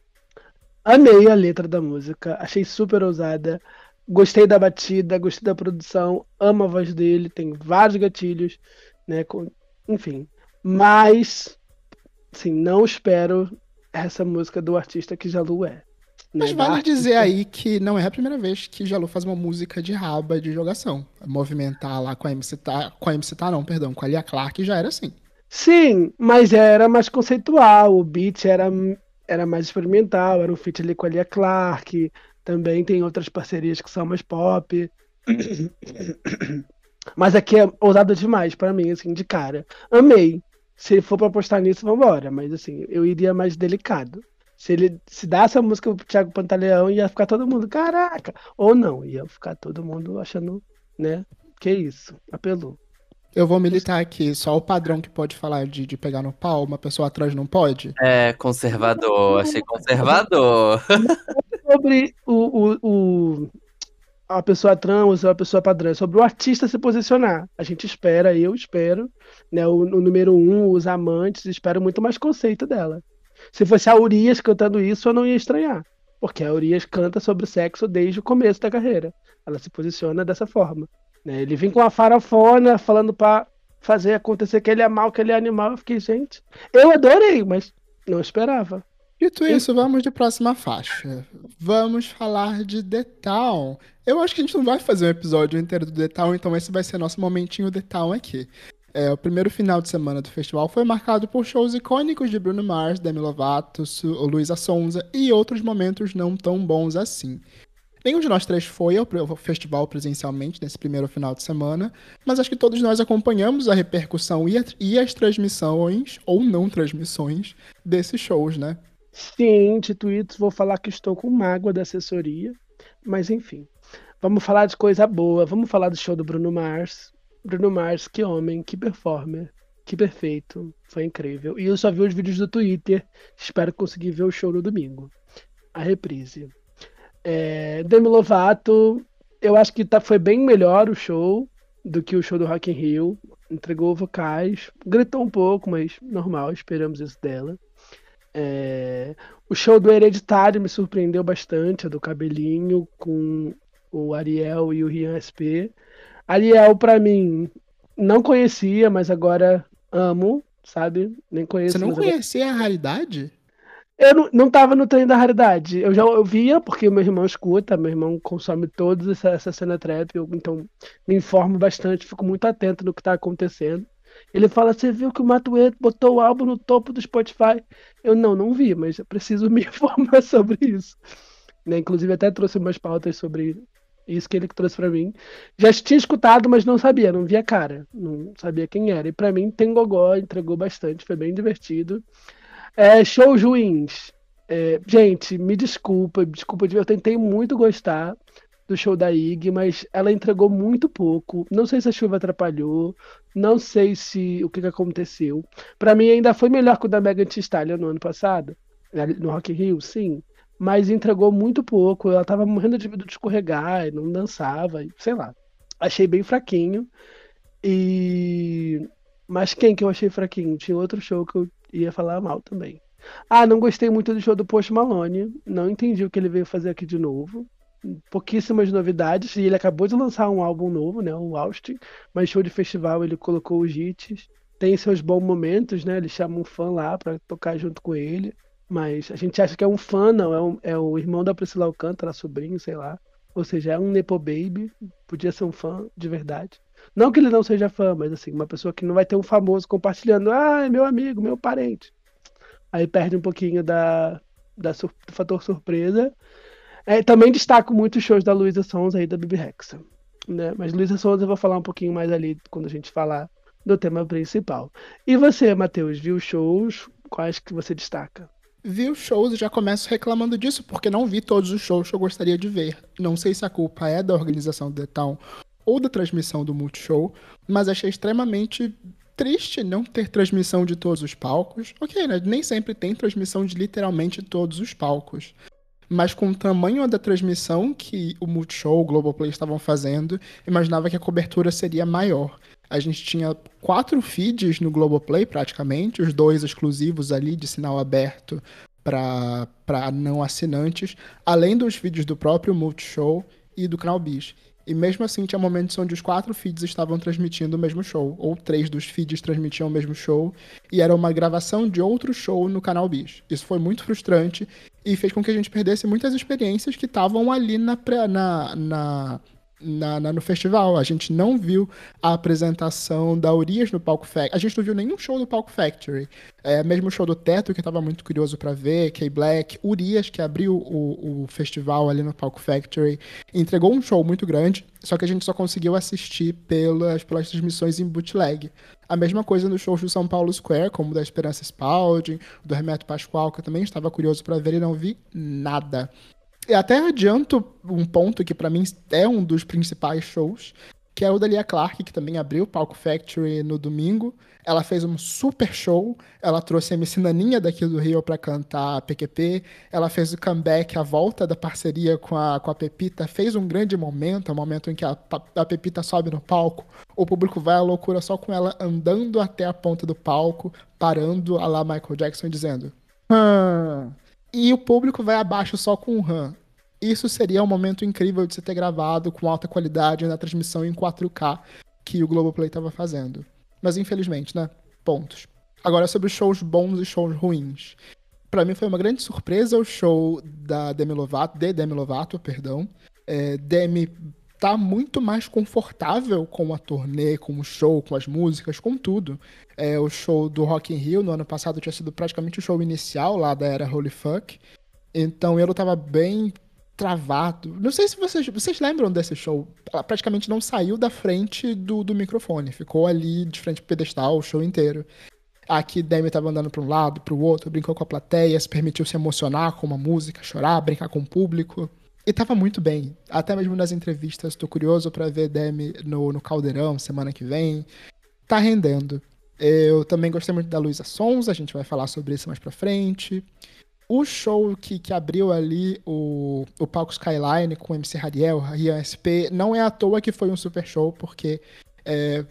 Amei a letra da música, achei super ousada. gostei da batida, gostei da produção, amo a voz dele, tem vários gatilhos, né? com- enfim. Mas, assim, não espero essa música do artista que Jalu é. Mas né, vale dizer aí que não é a primeira vez que Jalu faz uma música de raba de jogação. Movimentar lá com a MC Tá, com a MC Tá não, perdão, com a Lia Clark já era assim. Sim, mas era mais conceitual, o beat era, era mais experimental, era um feat ali com a Lia Clark, também tem outras parcerias que são mais pop. Mas aqui é ousado demais pra mim, assim, de cara. Amei. Se for pra apostar nisso, vambora. Mas assim, eu iria mais delicado. Se ele se dá essa música pro Thiago Pantaleão, ia ficar todo mundo, caraca! Ou não, ia ficar todo mundo achando, né? Que isso, apelou. Eu vou militar aqui, só o padrão que pode falar de, de pegar no pau, uma pessoa atrás não pode. É, conservador. Achei conservador. sobre o, o, o- a pessoa trans ou a pessoa padrão, é sobre o artista se posicionar. A gente espera, eu espero, né? O, o número um, os amantes, espero muito mais conceito dela. Se fosse a Urias cantando isso, eu não ia estranhar. Porque a Urias canta sobre sexo desde o começo da carreira. Ela se posiciona dessa forma. né? Ele vem com a farofona falando pra fazer acontecer que ele é mal, que ele é animal. Eu fiquei, gente, eu adorei, mas não esperava. Dito isso, vamos de próxima faixa. Vamos falar de The Town. Eu acho que a gente não vai fazer um episódio inteiro do The Town, então esse vai ser nosso momentinho The Town aqui. É, o primeiro final de semana do festival foi marcado por shows icônicos de Bruno Mars, Demi Lovato, Luísa Sonza e outros momentos não tão bons assim. Nenhum de nós três foi ao festival presencialmente nesse primeiro final de semana, mas acho que todos nós acompanhamos a repercussão e, a- e as transmissões, ou não transmissões, desses shows, né? Sim, isso, vou falar que estou com mágoa da assessoria, mas enfim. Vamos falar de coisa boa, vamos falar do show do Bruno Mars. Bruno Mars, que homem, que performer, que perfeito, foi incrível. E eu só vi os vídeos do Twitter, espero conseguir ver o show no domingo. A reprise. É, Demi Lovato, eu acho que tá, foi bem melhor o show do que o show do Rock in Rio. Entregou vocais, gritou um pouco, mas normal, esperamos isso dela. É, o show do Hereditário me surpreendeu bastante, a do Cabelinho, com o Ariel e o Rian SP. Ariel, pra mim, não conhecia, mas agora amo, sabe? Nem conheço. Você não mas agora- conhecia a raridade? Eu não, não tava no trem da raridade. Eu já eu via, porque meu irmão escuta, meu irmão consome toda essa, essa cena trap, eu, então me informo bastante, fico muito atento no que tá acontecendo. Ele fala, você viu que o Matuê botou o álbum no topo do Spotify? Eu não, não vi, mas eu preciso me informar sobre isso. Né, Inclusive até trouxe umas pautas sobre isso que ele trouxe pra mim. Já tinha escutado, mas não sabia, não via cara, não sabia quem era. E pra mim tem gogó, entregou bastante, foi bem divertido. É, shows ruins. É, gente, me desculpa, desculpa, eu tentei muito gostar do show da Ig, mas ela entregou muito pouco. Não sei se a chuva atrapalhou, não sei se o que, que aconteceu. Pra mim ainda foi melhor que o da Megan Thee Stallion no ano passado, né, no Rock in Rio, sim, mas entregou muito pouco. Ela tava morrendo de medo de escorregar, e não dançava, e sei lá. Achei bem fraquinho. E mas quem que eu achei fraquinho? Tinha outro show que eu ia falar mal também. Ah, não gostei muito do show do Post Malone. Não entendi o que ele veio fazer aqui de novo. Pouquíssimas novidades. E ele acabou de lançar um álbum novo, né? O Austin. Mas show de festival ele colocou os hits. Tem seus bons momentos, né? Ele chama um fã lá pra tocar junto com ele. Mas a gente acha que é um fã, não. É, um- é o irmão da Priscila Alcântara, sobrinho, sei lá. Ou seja, é um Nepo Baby. Podia ser um fã de verdade. Não que ele não seja fã, mas assim, uma pessoa que não vai ter um famoso compartilhando. Ah, é meu amigo, meu parente. Aí perde um pouquinho da, da sur- do fator surpresa. É, também destaco muito os shows da Luísa Sons aí da Bibi Rexa. Né? Mas Luísa Sons eu vou falar um pouquinho mais ali quando a gente falar do tema principal. E você, Matheus, viu shows? Quais que você destaca? Vi os shows e já começo reclamando disso, porque não vi todos os shows que eu gostaria de ver. Não sei se a culpa é da organização do The Town ou da transmissão do Multishow, mas achei extremamente triste não ter transmissão de todos os palcos. Ok, né? Nem sempre tem transmissão de literalmente todos os palcos. Mas com o tamanho da transmissão que o Multishow, o Globoplay estavam fazendo, imaginava que a cobertura seria maior. A gente tinha quatro feeds no Globoplay, praticamente, os dois exclusivos ali de sinal aberto para não assinantes, além dos vídeos do próprio Multishow. e do canal Bis. E mesmo assim, tinha momentos onde os quatro feeds estavam transmitindo o mesmo show, ou três dos feeds transmitiam o mesmo show, e era uma gravação de outro show no canal Bis. Isso foi muito frustrante e fez com que a gente perdesse muitas experiências que estavam ali na, na, na na, na, no festival. A gente não viu a apresentação da Urias no Palco Factory. A gente não viu nenhum show do Palco Factory. É, mesmo o show do Teto, que eu tava muito curioso para ver, K-Black, Urias, que abriu o, o festival ali no Palco Factory, entregou um show muito grande, só que a gente só conseguiu assistir pelas, pelas transmissões em bootleg. A mesma coisa no show do São Paulo Square, como da Esperança Spalding, do Remeto Pascoal, que eu também estava curioso para ver e não vi nada até adianto um ponto que para mim é um dos principais shows, que é o da Lia Clark, que também abriu o Palco Factory no domingo. Ela fez um super show, ela trouxe a MC Naninha daqui do Rio para cantar PQP, ela fez o comeback, a volta da parceria com a, com a Pepita, fez um grande momento, um momento em que a, a Pepita sobe no palco, o público vai à loucura só com ela andando até a ponta do palco, parando a lá Michael Jackson dizendo... Hum, e o público vai abaixo só com o RAM. Isso seria um momento incrível de se ter gravado com alta qualidade na transmissão em 4K que o Globoplay estava fazendo. Mas infelizmente, né? Pontos. Agora sobre shows bons e shows ruins. Para mim foi uma grande surpresa o show da Demi Lovato, de Demi Lovato, perdão. É, Demi tá muito mais confortável com a turnê, com o show, com as músicas, com tudo. É, o show do Rock in Rio no ano passado tinha sido praticamente o show inicial lá da era Holy Fuck. Então ele tava bem travado. Não sei se vocês, vocês lembram desse show. Ela praticamente não saiu da frente do, do microfone. Ficou ali de frente pro pedestal o show inteiro. Aqui Demi tava andando para um lado, para o outro, brincou com a plateia, se permitiu se emocionar com uma música, chorar, brincar com o público. E tava muito bem. Até mesmo nas entrevistas, tô curioso para ver Demi no, no Caldeirão semana que vem. Tá rendendo. Eu também gostei muito da Luísa Sons, a gente vai falar sobre isso mais pra frente. O show que, que abriu ali o, o palco Skyline com o MC Rariel, Rian SP, não é à toa que foi um super show, porque é,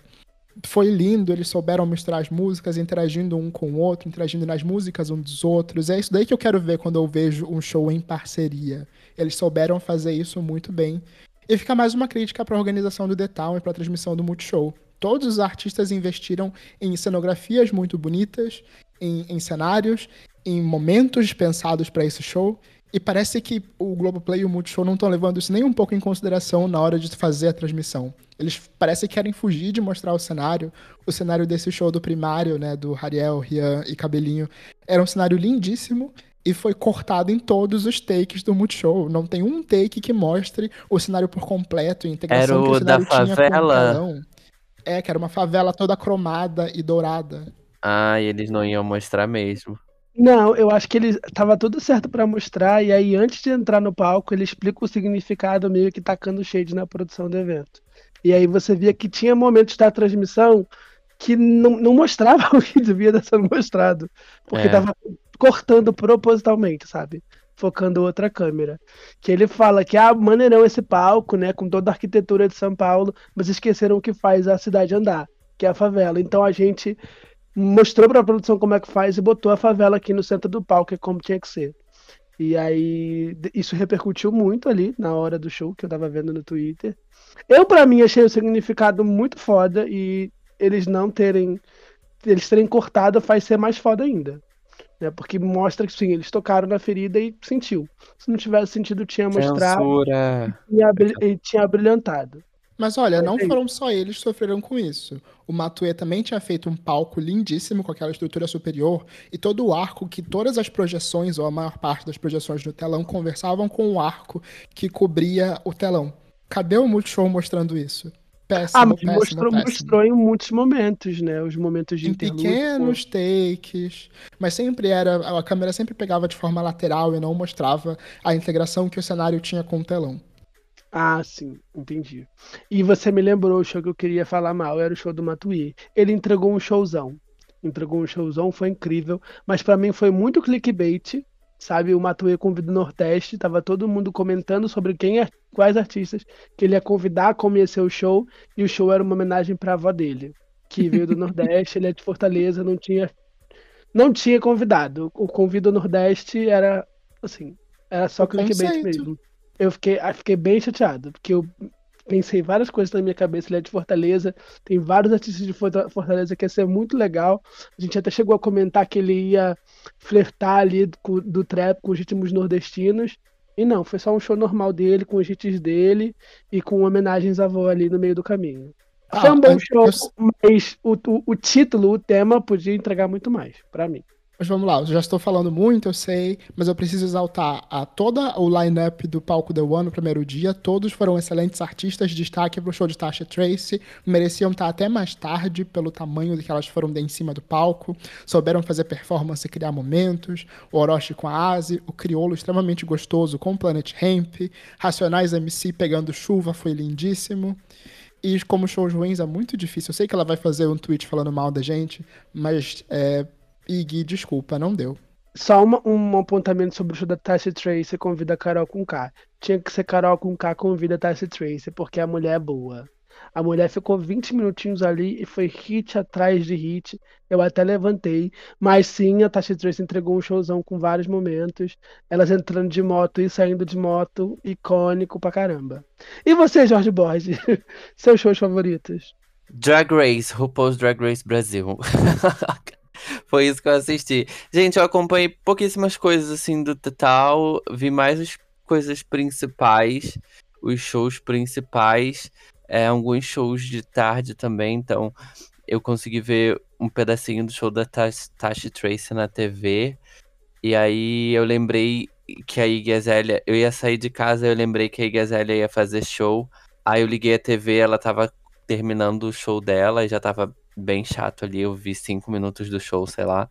foi lindo, eles souberam misturar as músicas, interagindo um com o outro, interagindo nas músicas um dos outros. É isso daí que eu quero ver quando eu vejo um show em parceria. Eles souberam fazer isso muito bem. E fica mais uma crítica para a organização do The Town e para a transmissão do Multishow. Todos os artistas investiram em cenografias muito bonitas, em, em cenários, em momentos pensados para esse show. E parece que o Globoplay e o Multishow não estão levando isso nem um pouco em consideração na hora de fazer a transmissão. Eles parecem que querem fugir de mostrar o cenário. O cenário desse show do primário, né, do Hariel, Rian e Cabelinho, era um cenário lindíssimo e foi cortado em todos os takes do Multishow. Não tem um take que mostre o cenário por completo, a integração era que o cenário da tinha favela. com o É, que era uma favela toda cromada e dourada. Ah, e eles não iam mostrar mesmo. Não, eu acho que ele tava tudo certo para mostrar, e aí antes de entrar no palco, ele explica o significado meio que tacando shade na produção do evento. E aí você via que tinha momentos da transmissão que não, não mostrava o que devia estar sendo mostrado. Porque É. tava cortando propositalmente, sabe? Focando outra câmera. Que ele fala que, ah, maneirão esse palco, né? Com toda a arquitetura de São Paulo, mas esqueceram o que faz a cidade andar, que é a favela. Então a gente mostrou pra produção como é que faz e botou a favela aqui no centro do palco, que é como tinha que ser. E aí, isso repercutiu muito ali na hora do show que eu tava vendo no Twitter. Eu, pra mim, achei o significado muito foda e eles não terem. Eles terem cortado faz ser mais foda ainda. Né? Porque mostra que sim, eles tocaram na ferida e sentiu. Se não tivesse sentido, tinha mostrado e tinha, e tinha brilhantado. Mas olha, não é foram só eles que sofreram com isso. O Matue também tinha feito um palco lindíssimo com aquela estrutura superior e todo o arco que todas as projeções, ou a maior parte das projeções do telão, conversavam com o arco que cobria o telão. Cadê o Multishow mostrando isso? Péssimo, Ah, mas péssimo, mostrou, péssimo. mostrou em muitos momentos, né? Os momentos de Em pequenos takes, mas sempre era. A câmera sempre pegava de forma lateral e não mostrava a integração que o cenário tinha com o telão. Ah, sim, entendi. E você me lembrou o show que eu queria falar mal, era o show do Matuí. Ele entregou um showzão. Entregou um showzão, foi incrível, mas pra mim foi muito clickbait, sabe? O Matuí convida o Nordeste, tava todo mundo comentando sobre quem é, quais artistas que ele ia convidar, como ia ser o show, e o show era uma homenagem pra avó dele, que veio do Nordeste, ele é de Fortaleza, não tinha não tinha convidado. O convite do Nordeste era assim, era só clickbait mesmo. eu fiquei, eu fiquei bem chateado, porque eu pensei várias coisas na minha cabeça. Ele é de Fortaleza, tem vários artistas de Fortaleza que ia ser muito legal. A gente até chegou a comentar que ele ia flertar ali do, do trap com os ritmos nordestinos. E não, foi só um show normal dele, com os hits dele e com homenagens à avó ali no meio do caminho. Ah, foi um bom show, eu... mas o, o, o título, o tema, podia entregar muito mais, para mim. Mas vamos lá, eu já estou falando muito, eu sei, mas eu preciso exaltar a toda o line-up do palco The One no primeiro dia. Todos foram excelentes artistas, destaque pro show de Tasha Trace. Mereciam estar até mais tarde pelo tamanho que elas foram de em cima do palco. Souberam fazer performance e criar momentos. O Orochi com a Asi, o Criolo extremamente gostoso com Planet Hemp. Racionais MC pegando chuva foi lindíssimo. E como shows ruins é muito difícil. Eu sei que ela vai fazer um tweet falando mal da gente, mas é, Ig, desculpa, não deu. Só uma, um apontamento sobre o show da Tasha Tracy convida a Carol com K. Tinha que ser Carol com K convida a Tasha Tracy, porque a mulher é boa. A mulher ficou 20 minutinhos ali e foi hit atrás de hit. Eu até levantei. Mas sim, a Tasha Tracy entregou um showzão com vários momentos. Elas entrando de moto e saindo de moto, icônico pra caramba. E você, Jorge Borges? Seus shows favoritos? Drag Race, RuPaul's Drag Race Brasil. Foi isso que eu assisti. Gente, eu acompanhei pouquíssimas coisas assim do total. Vi mais as coisas principais, os shows principais, é, alguns shows de tarde também. Então, eu consegui ver um pedacinho do show da Tashi Tracy na TV. E aí eu lembrei que a Iggy Azalea, eu ia sair de casa, eu lembrei que a Iggy Azalea ia fazer show. Aí eu liguei a TV, ela tava terminando o show dela e já tava bem chato ali. Eu vi cinco minutos do show, sei lá.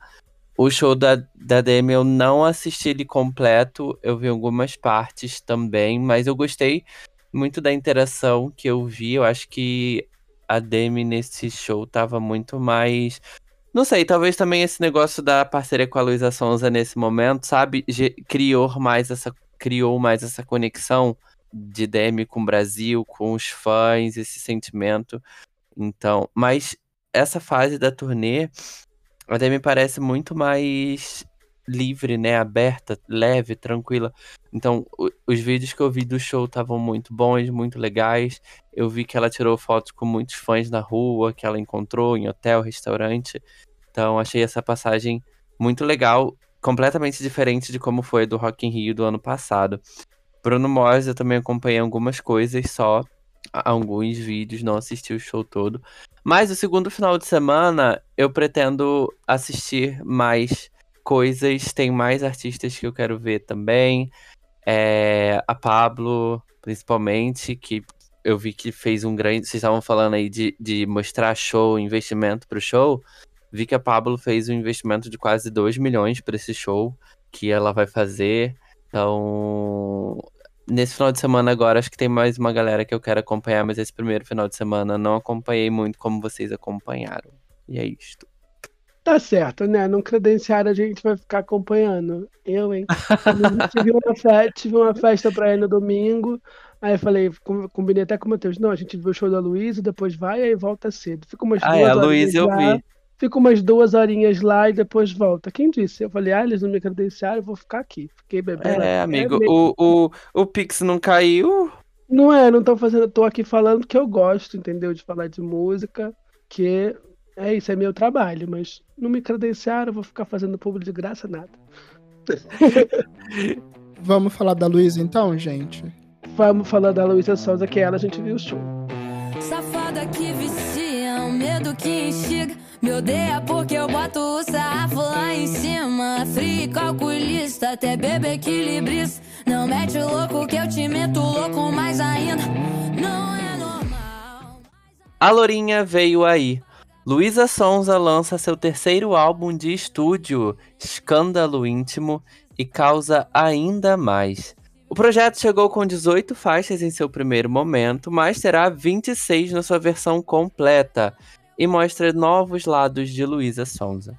O show da, da Demi eu não assisti ele completo, eu vi algumas partes também, mas eu gostei muito da interação que eu vi. Eu acho que a Demi nesse show tava muito mais. Não sei, talvez também esse negócio da parceria com a Luísa Sonza nesse momento, sabe? Criou mais essa, criou mais essa conexão de Demi com o Brasil, com os fãs, esse sentimento. Então, mas essa fase da turnê até me parece muito mais livre, né? Aberta, leve, tranquila. Então, o, os vídeos que eu vi do show estavam muito bons, muito legais. Eu vi que ela tirou fotos com muitos fãs na rua, que ela encontrou em hotel, restaurante. Então, achei essa passagem muito legal, completamente diferente de como foi do Rock in Rio do ano passado. Bruno Mars, eu também acompanhei algumas coisas só, alguns vídeos, não assisti o show todo. Mas o segundo final de semana eu pretendo assistir mais coisas, tem mais artistas que eu quero ver também. É, a Pablo, principalmente, que eu vi que fez um grande. Vocês estavam falando aí de, de mostrar show, investimento pro show. Vi que a Pablo fez um investimento de quase 2 milhões para esse show que ela vai fazer. Então, Nesse final de semana agora, acho que tem mais uma galera que eu quero acompanhar, mas esse primeiro final de semana não acompanhei muito como vocês acompanharam. E é isto. Tá certo, né? No credenciário a gente vai ficar acompanhando. Eu, hein? tive, uma festa, tive uma festa pra ir no domingo. Aí eu falei, combinei até com o Matheus. Não, a gente viu o show da Luísa, depois vai e aí volta cedo. Fica umas ah, duas é, a Luísa eu vi. Fico umas duas horinhas lá e depois volta. Quem disse? Eu falei, ah, eles não me credenciaram, eu vou ficar aqui. Fiquei bebendo. É, amigo, é, o, o, o Pix não caiu. Não é, não tô fazendo, tô aqui falando que eu gosto, entendeu? De falar de música, que é isso, é meu trabalho, mas não me credenciaram, eu vou ficar fazendo público de graça, nada. Vamos falar da Luísa então, gente? Vamos falar da Luísa Souza, que ela a gente viu o show. Safada que vicia, o medo que instiga. Me odeia porque eu boto o sarrafo lá em cima. Frio calculista, até bebê equilibrista. Não mete o louco que eu te meto louco mais ainda. Não é normal. A Lourinha veio aí. Luísa Sonza lança seu terceiro álbum de estúdio, Escândalo Íntimo, e causa ainda mais. O projeto chegou com 18 faixas em seu primeiro momento, mas terá 26 na sua versão completa, e mostra novos lados de Luísa Sonza.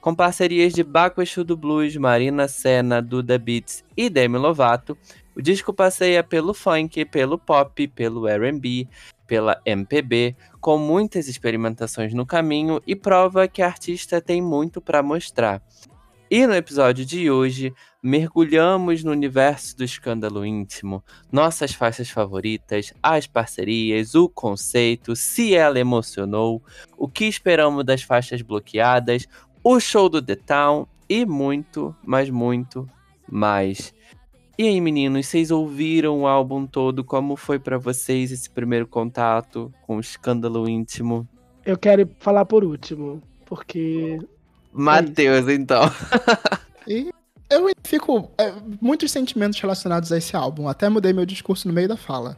Com parcerias de Baco Exu do Blues, Marina Senna, Duda Beats e Demi Lovato, o disco passeia pelo funk, pelo pop, pelo R&B, pela MPB, com muitas experimentações no caminho e prova que a artista tem muito para mostrar. E no episódio de hoje, mergulhamos no universo do escândalo íntimo, nossas faixas favoritas, as parcerias, o conceito, se ela emocionou, o que esperamos das faixas bloqueadas, o show do The Town e muito, mas muito mais. E aí, meninos, vocês ouviram o álbum todo? Como foi para vocês esse primeiro contato com o escândalo íntimo? Eu quero falar por último, porque Matheus, então. e eu fico é, muitos sentimentos relacionados a esse álbum. Até mudei meu discurso no meio da fala.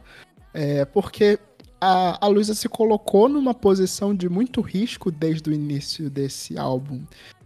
É, porque a, a Luísa se colocou numa posição de muito risco desde o início desse álbum.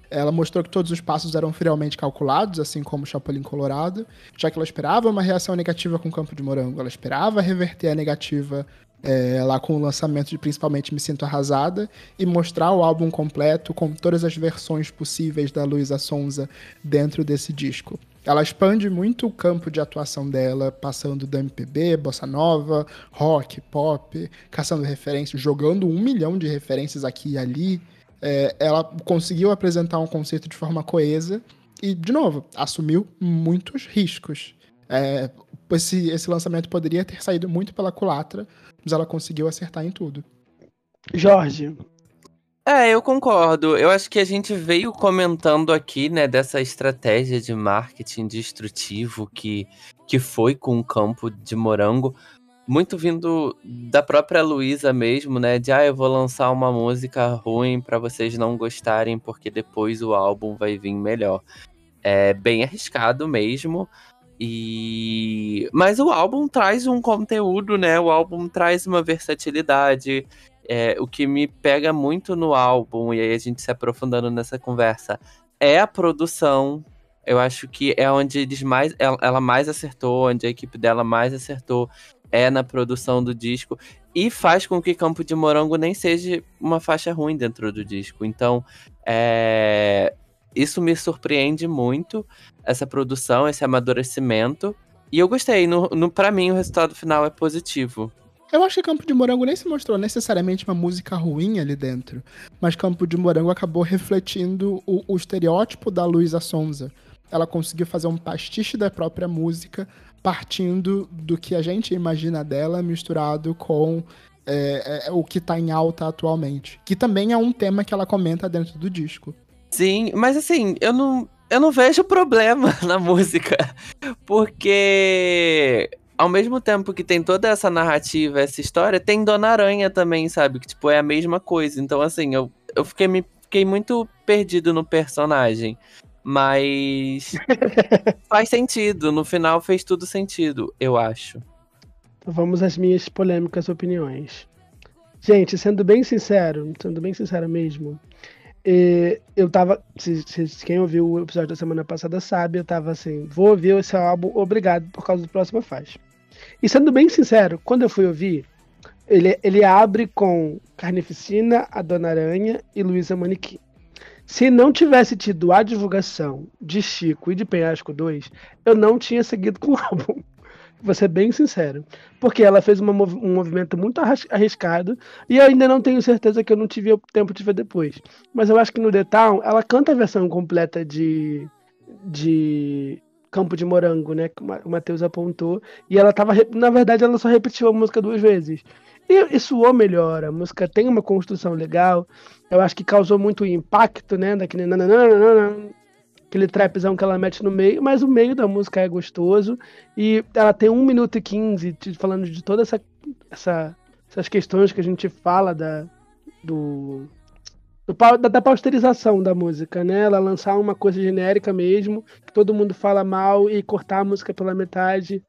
Ela mostrou que todos os passos eram friamente calculados, assim como o Chapolin Colorado, já que ela esperava uma reação negativa com o Campo de Morango. Ela esperava reverter a negativa é, lá com o lançamento de principalmente Me Sinto Arrasada e mostrar o álbum completo com todas as versões possíveis da Luísa Sonza dentro desse disco. Ela expande muito o campo de atuação dela, passando do MPB, bossa nova, rock, pop, caçando referências, jogando um milhão de referências aqui e ali. É, ela conseguiu apresentar um conceito de forma coesa e, de novo, assumiu muitos riscos. É, esse, esse lançamento poderia ter saído muito pela culatra, mas ela conseguiu acertar em tudo. Jorge. É, eu concordo. Eu acho que a gente veio comentando aqui, né, dessa estratégia de marketing destrutivo que, que foi com o campo de morango. Muito vindo da própria Luísa mesmo, né? De ah, eu vou lançar uma música ruim para vocês não gostarem, porque depois o álbum vai vir melhor. É bem arriscado mesmo. E mas o álbum traz um conteúdo, né? O álbum traz uma versatilidade. É, o que me pega muito no álbum, e aí a gente se aprofundando nessa conversa, é a produção. Eu acho que é onde eles mais, ela mais acertou, onde a equipe dela mais acertou, é na produção do disco. E faz com que Campo de Morango nem seja uma faixa ruim dentro do disco. Então, é, isso me surpreende muito, essa produção, esse amadurecimento. E eu gostei. No, no, para mim, o resultado final é positivo. Eu acho que Campo de Morango nem se mostrou necessariamente uma música ruim ali dentro. Mas Campo de Morango acabou refletindo o, o estereótipo da Luísa Sonza. Ela conseguiu fazer um pastiche da própria música, partindo do que a gente imagina dela, misturado com é, é, o que tá em alta atualmente. Que também é um tema que ela comenta dentro do disco. Sim, mas assim, eu não, eu não vejo problema na música. Porque ao mesmo tempo que tem toda essa narrativa, essa história, tem Dona Aranha também, sabe? Que, tipo, é a mesma coisa. Então, assim, eu, eu fiquei, me, fiquei muito perdido no personagem. Mas faz sentido. No final fez tudo sentido, eu acho. Vamos às minhas polêmicas opiniões. Gente, sendo bem sincero, sendo bem sincero mesmo, eu tava. Se, se, quem ouviu o episódio da semana passada sabe, eu tava assim, vou ouvir esse álbum, obrigado, por causa do próximo faixa. E sendo bem sincero, quando eu fui ouvir, ele, ele abre com Carnificina, A Dona Aranha e Luísa Manequim. Se não tivesse tido a divulgação de Chico e de Penhasco 2, eu não tinha seguido com o álbum. Vou ser bem sincero. Porque ela fez uma, um movimento muito arriscado. E eu ainda não tenho certeza que eu não tive o tempo de ver depois. Mas eu acho que no The Town, ela canta a versão completa de. de Campo de Morango, né? Que o Matheus apontou. E ela tava. Na verdade, ela só repetiu a música duas vezes. E, e soou melhor. A música tem uma construção legal. Eu acho que causou muito impacto, né? Daquele aquele trapzão que ela mete no meio, mas o meio da música é gostoso. E ela tem 1 minuto e 15 falando de toda essa, essa essas questões que a gente fala da, do, do da, da, pasteurização da música, né? Ela lançar uma coisa genérica mesmo, que todo mundo fala mal e cortar a música pela metade.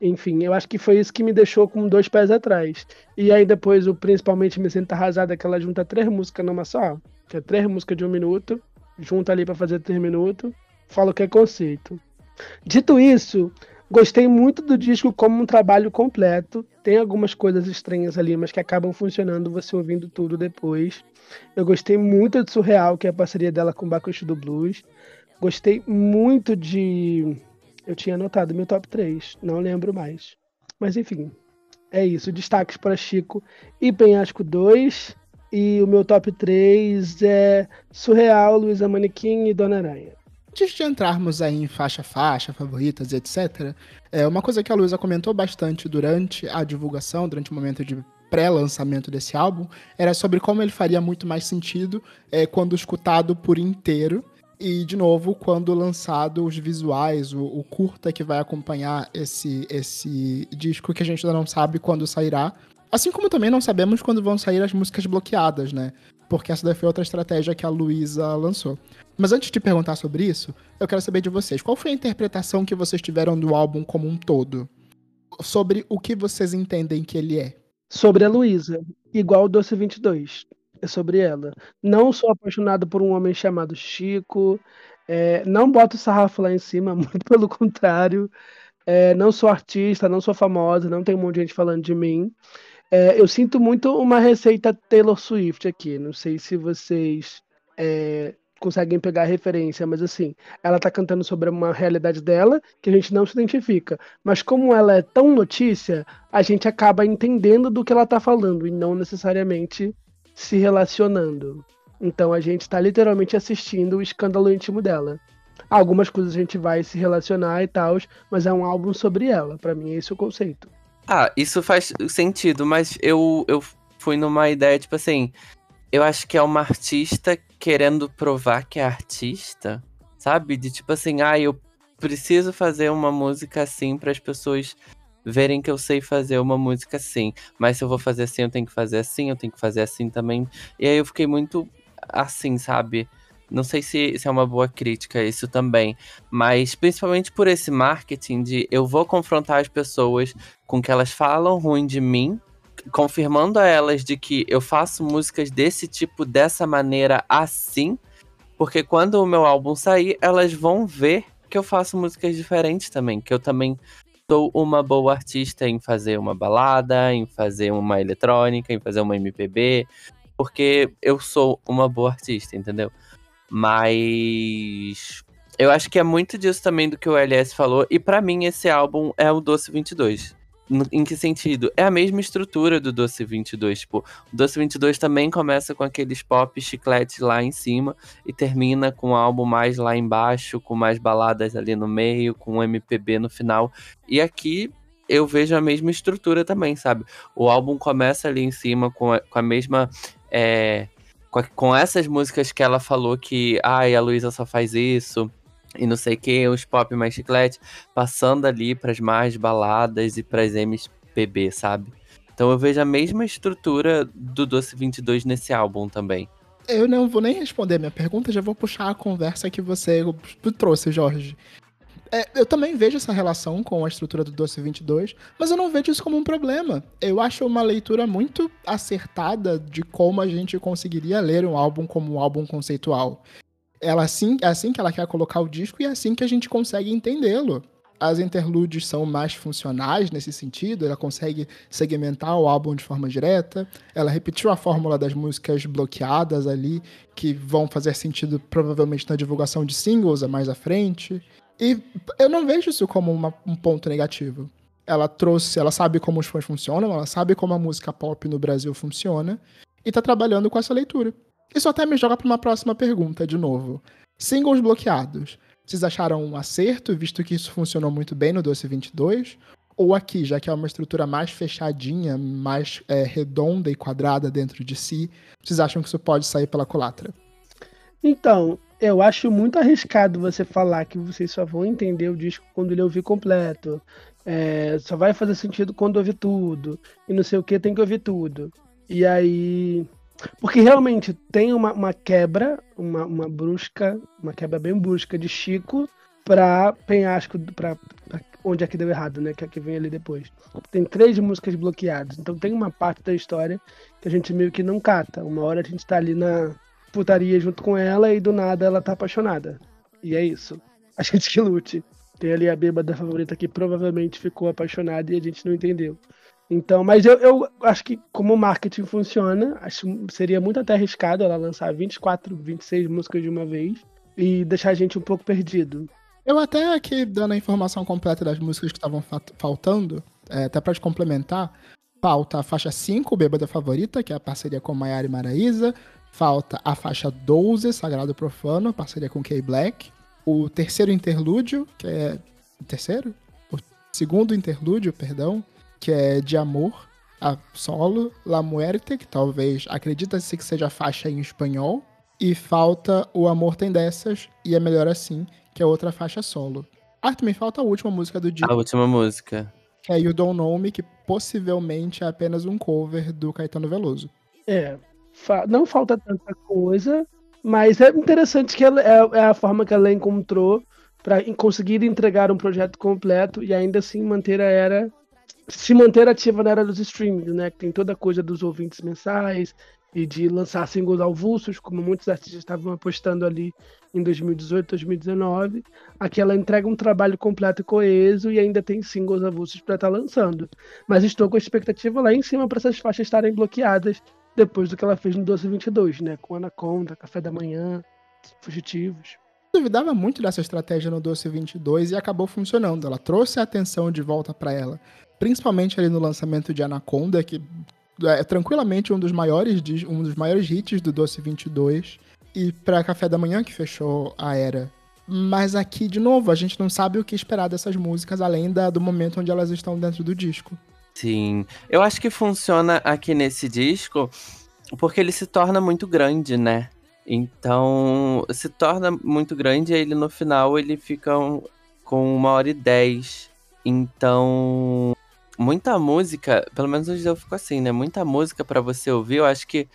Enfim, eu acho que foi isso que me deixou com dois pés atrás. E aí depois, o principalmente Me Sinto Arrasada, que ela junta três músicas numa só, que é três músicas de um minuto junta ali para fazer três minutos, fala o que é conceito. Dito isso, gostei muito do disco como um trabalho completo. Tem algumas coisas estranhas ali, mas que acabam funcionando você ouvindo tudo depois. Eu gostei muito de Surreal, que é a parceria dela com o do Blues. Gostei muito de. Eu tinha anotado meu top 3, não lembro mais. Mas enfim, é isso. Destaques para Chico e Penhasco 2. E o meu top 3 é Surreal, Luísa Manequim e Dona Aranha. Antes de entrarmos aí em faixa faixa, favoritas, etc., é uma coisa que a Luísa comentou bastante durante a divulgação, durante o momento de pré-lançamento desse álbum, era sobre como ele faria muito mais sentido é, quando escutado por inteiro. E, de novo, quando lançado os visuais, o, o, curta que vai acompanhar esse, esse disco, que a gente ainda não sabe quando sairá. Assim como também não sabemos quando vão sair as músicas bloqueadas, né? Porque essa daí foi outra estratégia que a Luísa lançou. Mas antes de perguntar sobre isso, eu quero saber de vocês. Qual foi a interpretação que vocês tiveram do álbum como um todo? Sobre o que vocês entendem que ele é? Sobre a Luísa, igual o Doce 22 é sobre ela. Não sou apaixonado por um homem chamado Chico. É, não boto o sarrafo lá em cima, muito pelo contrário. É, não sou artista, não sou famosa, não tem um monte de gente falando de mim. É, eu sinto muito uma receita Taylor Swift aqui. Não sei se vocês é, conseguem pegar a referência, mas assim, ela tá cantando sobre uma realidade dela que a gente não se identifica. Mas como ela é tão notícia, a gente acaba entendendo do que ela tá falando e não necessariamente se relacionando. Então a gente está literalmente assistindo o escândalo íntimo dela. Algumas coisas a gente vai se relacionar e tal, mas é um álbum sobre ela. Para mim, é esse o conceito. Ah, isso faz sentido, mas eu, eu fui numa ideia, tipo assim. Eu acho que é uma artista querendo provar que é artista, sabe? De tipo assim, ah, eu preciso fazer uma música assim para as pessoas verem que eu sei fazer uma música assim. Mas se eu vou fazer assim, eu tenho que fazer assim, eu tenho que fazer assim também. E aí eu fiquei muito assim, sabe? Não sei se, se é uma boa crítica isso também, mas principalmente por esse marketing de eu vou confrontar as pessoas com que elas falam ruim de mim, confirmando a elas de que eu faço músicas desse tipo, dessa maneira, assim, porque quando o meu álbum sair, elas vão ver que eu faço músicas diferentes também, que eu também sou uma boa artista em fazer uma balada, em fazer uma eletrônica, em fazer uma MPB, porque eu sou uma boa artista, entendeu? Mas eu acho que é muito disso também do que o LS falou, e para mim esse álbum é o Doce 22. Em que sentido? É a mesma estrutura do Doce 22. Tipo, o Doce 22 também começa com aqueles pop chiclete lá em cima e termina com um álbum mais lá embaixo, com mais baladas ali no meio, com um MPB no final. E aqui eu vejo a mesma estrutura também, sabe? O álbum começa ali em cima com a, com a mesma. É, com, com essas músicas que ela falou que, ai, a Luísa só faz isso e não sei o que, os pop mais chiclete, passando ali pras mais baladas e pras MPB, sabe? Então eu vejo a mesma estrutura do Doce 22 nesse álbum também. Eu não vou nem responder minha pergunta, já vou puxar a conversa que você trouxe, Jorge. É, eu também vejo essa relação com a estrutura do Doce 22, mas eu não vejo isso como um problema. Eu acho uma leitura muito acertada de como a gente conseguiria ler um álbum como um álbum conceitual ela assim, é assim que ela quer colocar o disco e é assim que a gente consegue entendê-lo. As interludes são mais funcionais nesse sentido, ela consegue segmentar o álbum de forma direta. Ela repetiu a fórmula das músicas bloqueadas ali, que vão fazer sentido provavelmente na divulgação de singles mais à frente. E eu não vejo isso como uma, um ponto negativo. Ela trouxe, ela sabe como os fãs funcionam, ela sabe como a música pop no Brasil funciona, e tá trabalhando com essa leitura. Isso até me joga para uma próxima pergunta, de novo. Singles bloqueados. Vocês acharam um acerto, visto que isso funcionou muito bem no Doce 22? Ou aqui, já que é uma estrutura mais fechadinha, mais é, redonda e quadrada dentro de si, vocês acham que isso pode sair pela culatra? Então, eu acho muito arriscado você falar que vocês só vão entender o disco quando ele ouvir completo. É, só vai fazer sentido quando ouvir tudo. E não sei o que, tem que ouvir tudo. E aí porque realmente tem uma, uma quebra, uma, uma brusca, uma quebra bem brusca de Chico pra Penhasco, pra, pra onde é que deu errado, né? Que é que vem ali depois. Tem três músicas bloqueadas. Então tem uma parte da história que a gente meio que não cata. Uma hora a gente tá ali na putaria junto com ela e do nada ela tá apaixonada. E é isso. A gente que lute. Tem ali a bêbada favorita que provavelmente ficou apaixonada e a gente não entendeu. Então, mas eu, eu acho que como o marketing funciona, acho seria muito até arriscado ela lançar 24, 26 músicas de uma vez e deixar a gente um pouco perdido. Eu até aqui dando a informação completa das músicas que estavam faltando, é, até para te complementar, falta a faixa 5, Bêbada Favorita, que é a parceria com Maiara e Maraísa, falta a faixa 12, Sagrado Profano, parceria com K Black, o terceiro interlúdio, que é. O terceiro? O segundo interlúdio, perdão, que é de amor, a solo, La Muerte, que talvez acredita-se que seja a faixa em espanhol, e falta O Amor Tem Dessas e É Melhor Assim, que é outra faixa solo. Ah, também falta a última música do disco, A última música. que é You Don't Know Me, que possivelmente é apenas um cover do Caetano Veloso. É, fa- não falta tanta coisa, mas é interessante que ela, é, é a forma que ela encontrou para conseguir entregar um projeto completo e ainda assim manter a era, se manter ativa na era dos streamings, né? Que tem toda a coisa dos ouvintes mensais e de lançar singles avulsos, como muitos artistas estavam apostando ali em 2018, 2019. Aqui ela entrega um trabalho completo e coeso e ainda tem singles avulsos para estar lançando. Mas estou com a expectativa lá em cima para essas faixas estarem bloqueadas depois do que ela fez no 1222, né? Com Anaconda, Café da Manhã, Fugitivos. Duvidava muito dessa estratégia no Doce 22 e acabou funcionando. Ela trouxe a atenção de volta pra ela, principalmente ali no lançamento de Anaconda, que é tranquilamente um dos maiores, um dos maiores hits do Doce 22, e pra Café da Manhã, que fechou a era. Mas aqui, de novo, a gente não sabe o que esperar dessas músicas, além da- do momento onde elas estão dentro do disco. Sim. Eu acho que funciona aqui nesse disco porque ele se torna muito grande, né? Então, se torna muito grande e ele no final ele fica com uma hora e dez. Então, muita música, pelo menos hoje eu fico assim, né? Muita música pra você ouvir, eu acho que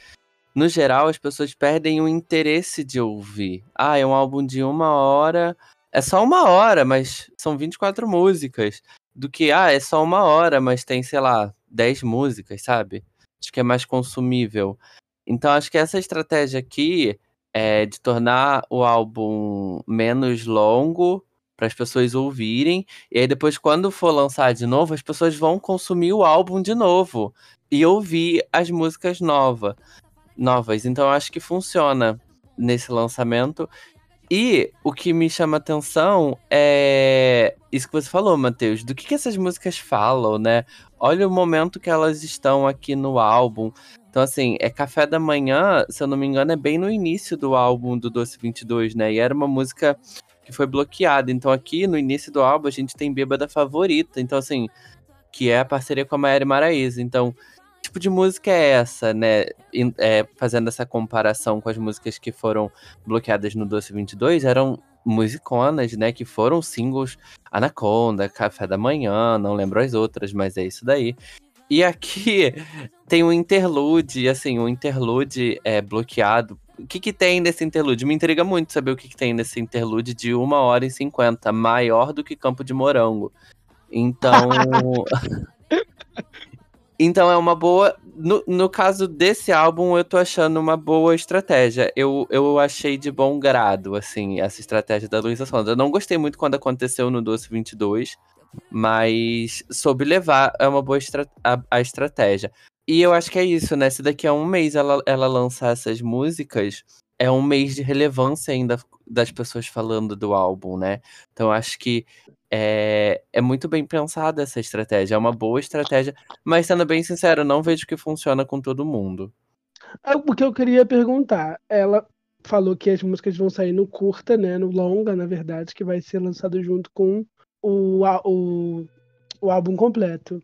no geral as pessoas perdem o interesse de ouvir. Ah, é um álbum de uma hora. É só uma hora, mas são 24 músicas do que, ah, é só uma hora, mas tem, sei lá, 10 músicas, sabe? Acho que é mais consumível. Então, acho que essa estratégia aqui é de tornar o álbum menos longo para as pessoas ouvirem, e aí depois, quando for lançar de novo, as pessoas vão consumir o álbum de novo e ouvir as músicas nova, novas. Então, acho que funciona nesse lançamento. E o que me chama atenção é isso que você falou, Matheus. Do que, que essas músicas falam, né? Olha o momento que elas estão aqui no álbum. Então, assim, é Café da Manhã, se eu não me engano, é bem no início do álbum do Doce 22, né? E era uma música que foi bloqueada. Então, aqui no início do álbum, a gente tem Bêbada Favorita. Então, assim, que é a parceria com a Maiara Maraíza. Então, tipo de música é essa, né? É, fazendo essa comparação com as músicas que foram bloqueadas no Doce 22, eram musiconas, né? Que foram singles Anaconda, Café da Manhã, não lembro as outras, mas é isso daí. E aqui tem um interlude, assim, um interlude é, bloqueado. O que, que tem nesse interlude? Me intriga muito saber o que, que tem nesse interlude de 1 hora e 50, maior do que Campo de Morango. Então. então é uma boa. No, no caso desse álbum, eu tô achando uma boa estratégia. Eu, eu achei de bom grado, assim, essa estratégia da Luísa Sonza. Eu não gostei muito quando aconteceu no Doce 22, mas soube levar é uma boa estra a, a estratégia. E eu acho que é isso, né? Se daqui a um mês ela, ela lançar essas músicas, é um mês de relevância ainda das pessoas falando do álbum, né? Então acho que é, é muito bem pensada essa estratégia, é uma boa estratégia, mas sendo bem sincero, não vejo que funciona com todo mundo. É o que eu queria perguntar. Ela falou que as músicas vão sair no curta, né? No longa, na verdade, que vai ser lançado junto com o, o, o álbum completo.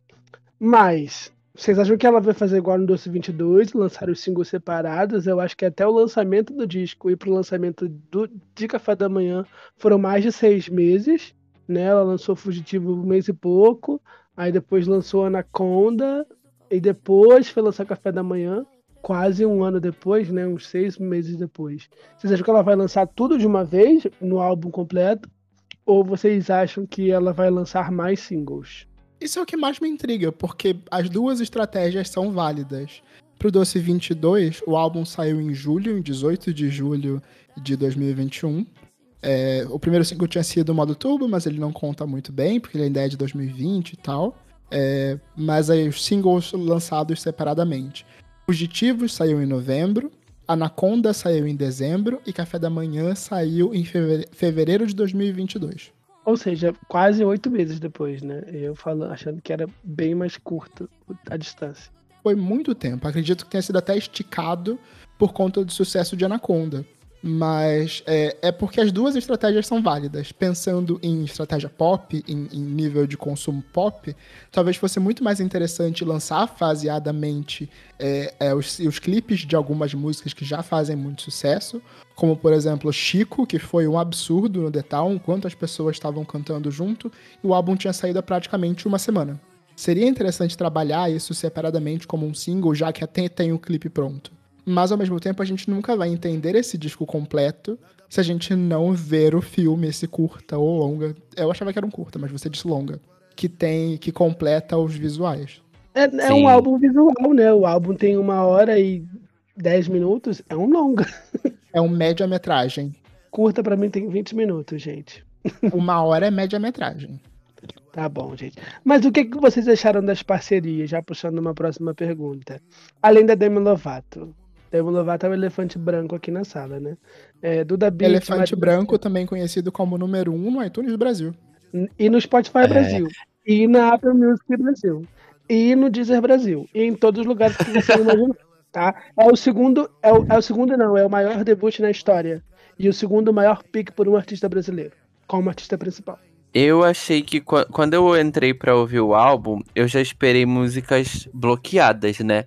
Mas, vocês acham que ela vai fazer igual no Doce 22, lançar os singles separados? Eu acho que até o lançamento do disco e pro lançamento do, de Café da Manhã foram mais de seis meses, né? Ela lançou Fugitivo um mês e pouco, aí depois lançou Anaconda, e depois foi lançar Café da Manhã quase um ano depois, né? Uns seis meses depois. Vocês acham que ela vai lançar tudo de uma vez no álbum completo? Ou vocês acham que ela vai lançar mais singles? Isso é o que mais me intriga, porque as duas estratégias são válidas. Pro Doce 22, o álbum saiu em julho, em 18 de julho de 2021. É, o primeiro single tinha sido o modo turbo, mas ele não conta muito bem, porque ele ainda é de 2020 e tal. É, mas aí os singles lançados separadamente. Fugitivos saiu em novembro, Anaconda saiu em dezembro e Café da Manhã saiu em feve- fevereiro de 2022. Ou seja, quase oito meses depois, né? Eu falando, achando que era bem mais curto a distância. Foi muito tempo. Acredito que tenha sido até esticado por conta do sucesso de Anaconda. Mas é, é, porque as duas estratégias são válidas. Pensando em estratégia pop, em, em, nível de consumo pop, talvez fosse muito mais interessante lançar faseadamente é, é, os, os clipes de algumas músicas que já fazem muito sucesso, como por exemplo Chico, que foi um absurdo no The Town, quantas pessoas estavam cantando junto, e o álbum tinha saído há praticamente uma semana. Seria interessante trabalhar isso separadamente como um single, já que até tem o clipe pronto mas ao mesmo tempo a gente nunca vai entender esse disco completo se a gente não ver o filme, esse curta ou longa. Eu achava que era um curta, mas você disse longa. Que tem, que completa os visuais. É, é um álbum visual, né? O álbum tem uma hora e dez minutos, é um longa. É um média-metragem. Curta para mim tem 20 minutos, gente. Uma hora é média-metragem. Tá bom, gente. Mas o que, que vocês acharam das parcerias? Já puxando uma próxima pergunta. Além da Demi Lovato. Demi Lovato é o elefante branco aqui na sala, né? É, Duda Beat, Elefante branco, também conhecido como número 1 um no iTunes Brasil. E no Spotify é. Brasil. E na Apple Music Brasil. E no Deezer Brasil. E em todos os lugares que você imaginar. Tá? É o segundo, é o, é o segundo não, é o maior debut na história. E o segundo maior pick por um artista brasileiro, como artista principal. Eu achei que quando eu entrei para ouvir o álbum, eu já esperei músicas bloqueadas, né?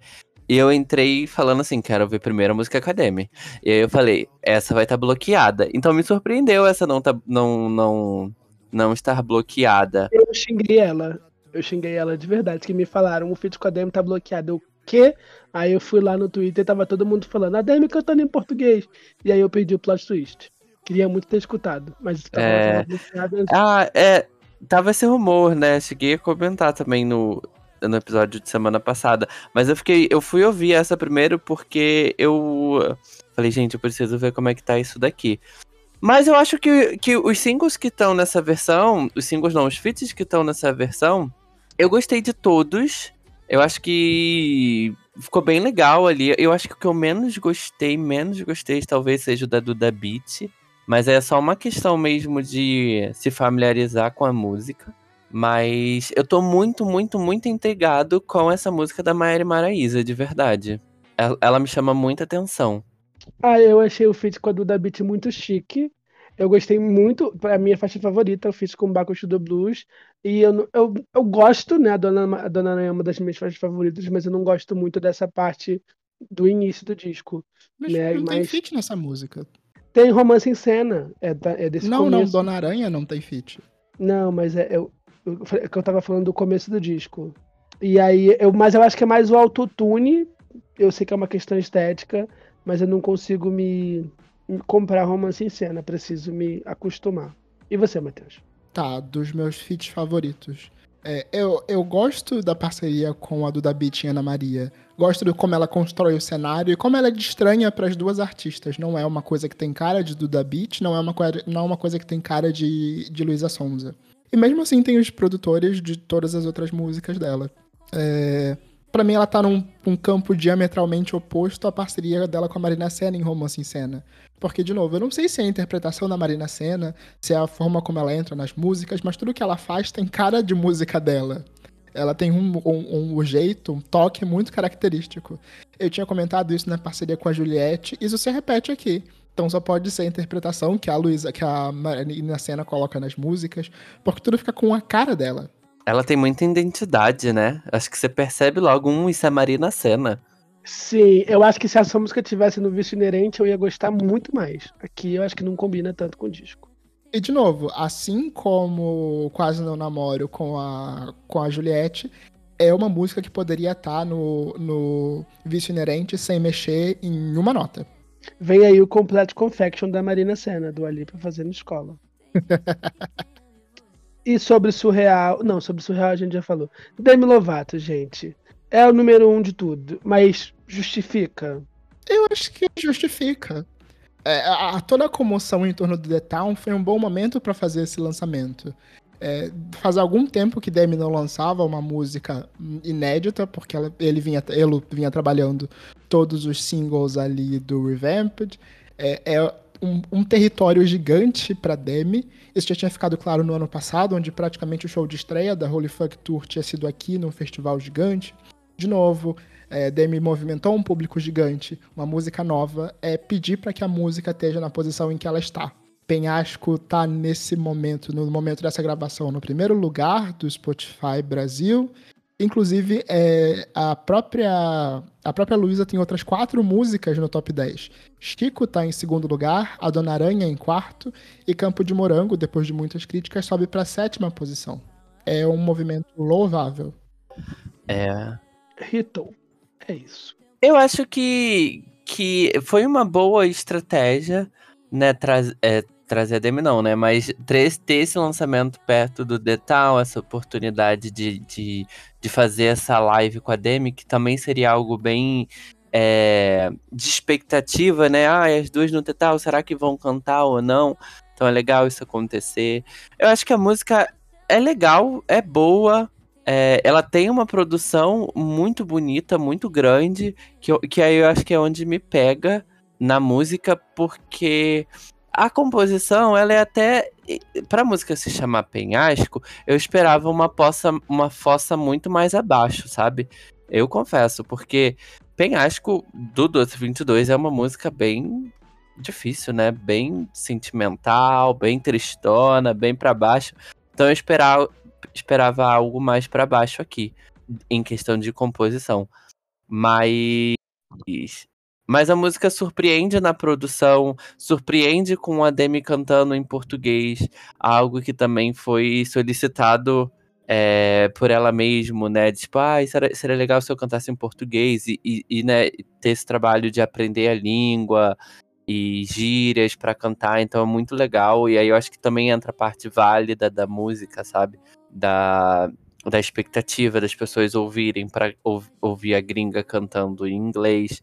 E eu entrei falando assim, quero ver primeiro a música Academy. E aí eu falei, essa vai estar tá bloqueada. Então me surpreendeu essa não tá, não, não, não estar bloqueada. Eu xinguei ela. Eu xinguei ela de verdade, que me falaram, o feat com a Demi tá bloqueado. Eu, quê? Aí eu fui lá no Twitter e tava todo mundo falando, a Demi cantando em português. E aí eu perdi o plot twist. Queria muito ter escutado, mas tava, é... bloqueada. Ah, é. Tava esse rumor, né? Cheguei a comentar também no, no episódio de semana passada. Mas eu fiquei. Eu fui ouvir essa primeiro porque eu falei, gente, eu preciso ver como é que tá isso daqui. Mas eu acho que, que os singles que estão nessa versão, os singles não, os feats que estão nessa versão, eu gostei de todos. Eu acho que ficou bem legal ali. Eu acho que o que eu menos gostei, menos gostei, talvez seja o da Duda Beat. Mas é só uma questão mesmo de se familiarizar com a música. Mas eu tô muito, muito, muito intrigado com essa música da Maíra Maraíza, de verdade. Ela, ela, me chama muita atenção. Ah, eu achei o feat com a Duda Beat muito chique. Eu gostei muito, a minha faixa favorita, o feat com o Baco do Blues. E eu, eu, eu gosto, né? A Dona, a Dona Ana é uma das minhas faixas favoritas, mas eu não gosto muito dessa parte do início do disco. Mas né? não mas... tem feat nessa música. Tem romance em cena. É, é desse não, começo. não, Dona Aranha não tem feat. Não, mas é, eu, que eu tava falando do começo do disco. E aí, eu, mas eu acho que é mais o autotune. Eu sei que é uma questão estética, mas eu não consigo me, comprar romance em cena. Preciso me acostumar. E você, Matheus? Tá, dos meus feats favoritos. É, eu, eu gosto da parceria com a Duda Beat e Ana Maria. Gosto de como ela constrói o cenário e como ela é estranha para as duas artistas. Não é uma coisa que tem cara de Duda Beat, não é uma, não é uma coisa que tem cara de, de Luísa Sonza. E mesmo assim tem os produtores de todas as outras músicas dela. É, para mim ela tá num, num, campo diametralmente oposto à parceria dela com a Marina Senna em Romance em Cena. Porque, de novo, eu não sei se é a interpretação da Marina Senna, se é a forma como ela entra nas músicas, mas tudo que ela faz tem cara de música dela. Ela tem um, um, um, jeito, um toque muito característico. Eu tinha comentado isso na parceria com a Juliette, isso se repete aqui. Então só pode ser a interpretação que a Luísa, que a Marina Senna coloca nas músicas, porque tudo fica com a cara dela. Ela tem muita identidade, né? Acho que você percebe logo, um, isso é Marina Senna. Sim, eu acho que se essa música tivesse no vício inerente, eu ia gostar muito mais. Aqui eu acho que não combina tanto com o disco. E de novo, assim como Quase Não Namoro com a, com a Juliette, é uma música que poderia estar no, no vício inerente sem mexer em uma nota. Vem aí o Complete Confection da Marina Senna, do Ali pra fazer na escola. e sobre Surreal. Não, sobre Surreal a gente já falou. Demi Lovato, gente. É o número um de tudo, mas justifica? Eu acho que justifica. É, a, a, toda a comoção em torno do The Town foi um bom momento para fazer esse lançamento. É, faz algum tempo que Demi não lançava uma música inédita, porque ela, ele, vinha, ele vinha trabalhando todos os singles ali do Revamped. É, é um, um, território gigante para Demi. Isso já tinha ficado claro no ano passado, onde praticamente o show de estreia da Holy Fuck Tour tinha sido aqui num festival gigante. de novo, é, Demi movimentou um público gigante, uma música nova, é pedir para que a música esteja na posição em que ela está. Penhasco tá nesse momento, no momento dessa gravação, no primeiro lugar do Spotify Brasil. Inclusive, é, a própria a própria Luísa tem outras quatro músicas no top 10. Chico tá em segundo lugar, a Dona Aranha em quarto, e Campo de Morango, depois de muitas críticas, sobe para sétima posição. É um movimento louvável. É. Hitou. É isso. Eu acho que, que foi uma boa estratégia, né? Traz, é, trazer a Demi não, né? Mas ter, esse lançamento perto do Detal, essa oportunidade de, de, de fazer essa live com a Demi, que também seria algo bem é, de expectativa, né? Ah, as duas no Detal, será que vão cantar ou não? Então é legal isso acontecer. Eu acho que a música é legal, é boa, é, ela tem uma produção muito bonita, muito grande, que, que aí eu acho que é onde me pega na música, porque a composição, ela é até. Pra música se chamar Penhasco, eu esperava uma, poça, uma fossa muito mais abaixo, sabe? Eu confesso, porque Penhasco do 1222 é uma música bem difícil, né? Bem sentimental, bem tristona, bem para baixo. Então eu esperava, esperava algo mais para baixo aqui, em questão de composição. Mas. Mas a música surpreende na produção, surpreende com a Demi cantando em português, algo que também foi solicitado é, por ela mesmo, né? Tipo, ah, seria, seria legal se eu cantasse em português e, e, e né, ter esse trabalho de aprender a língua e gírias para cantar, então é muito legal. E aí eu acho que também entra a parte válida da música, sabe? Da, da expectativa das pessoas ouvirem para ou, ouvir a gringa cantando em inglês.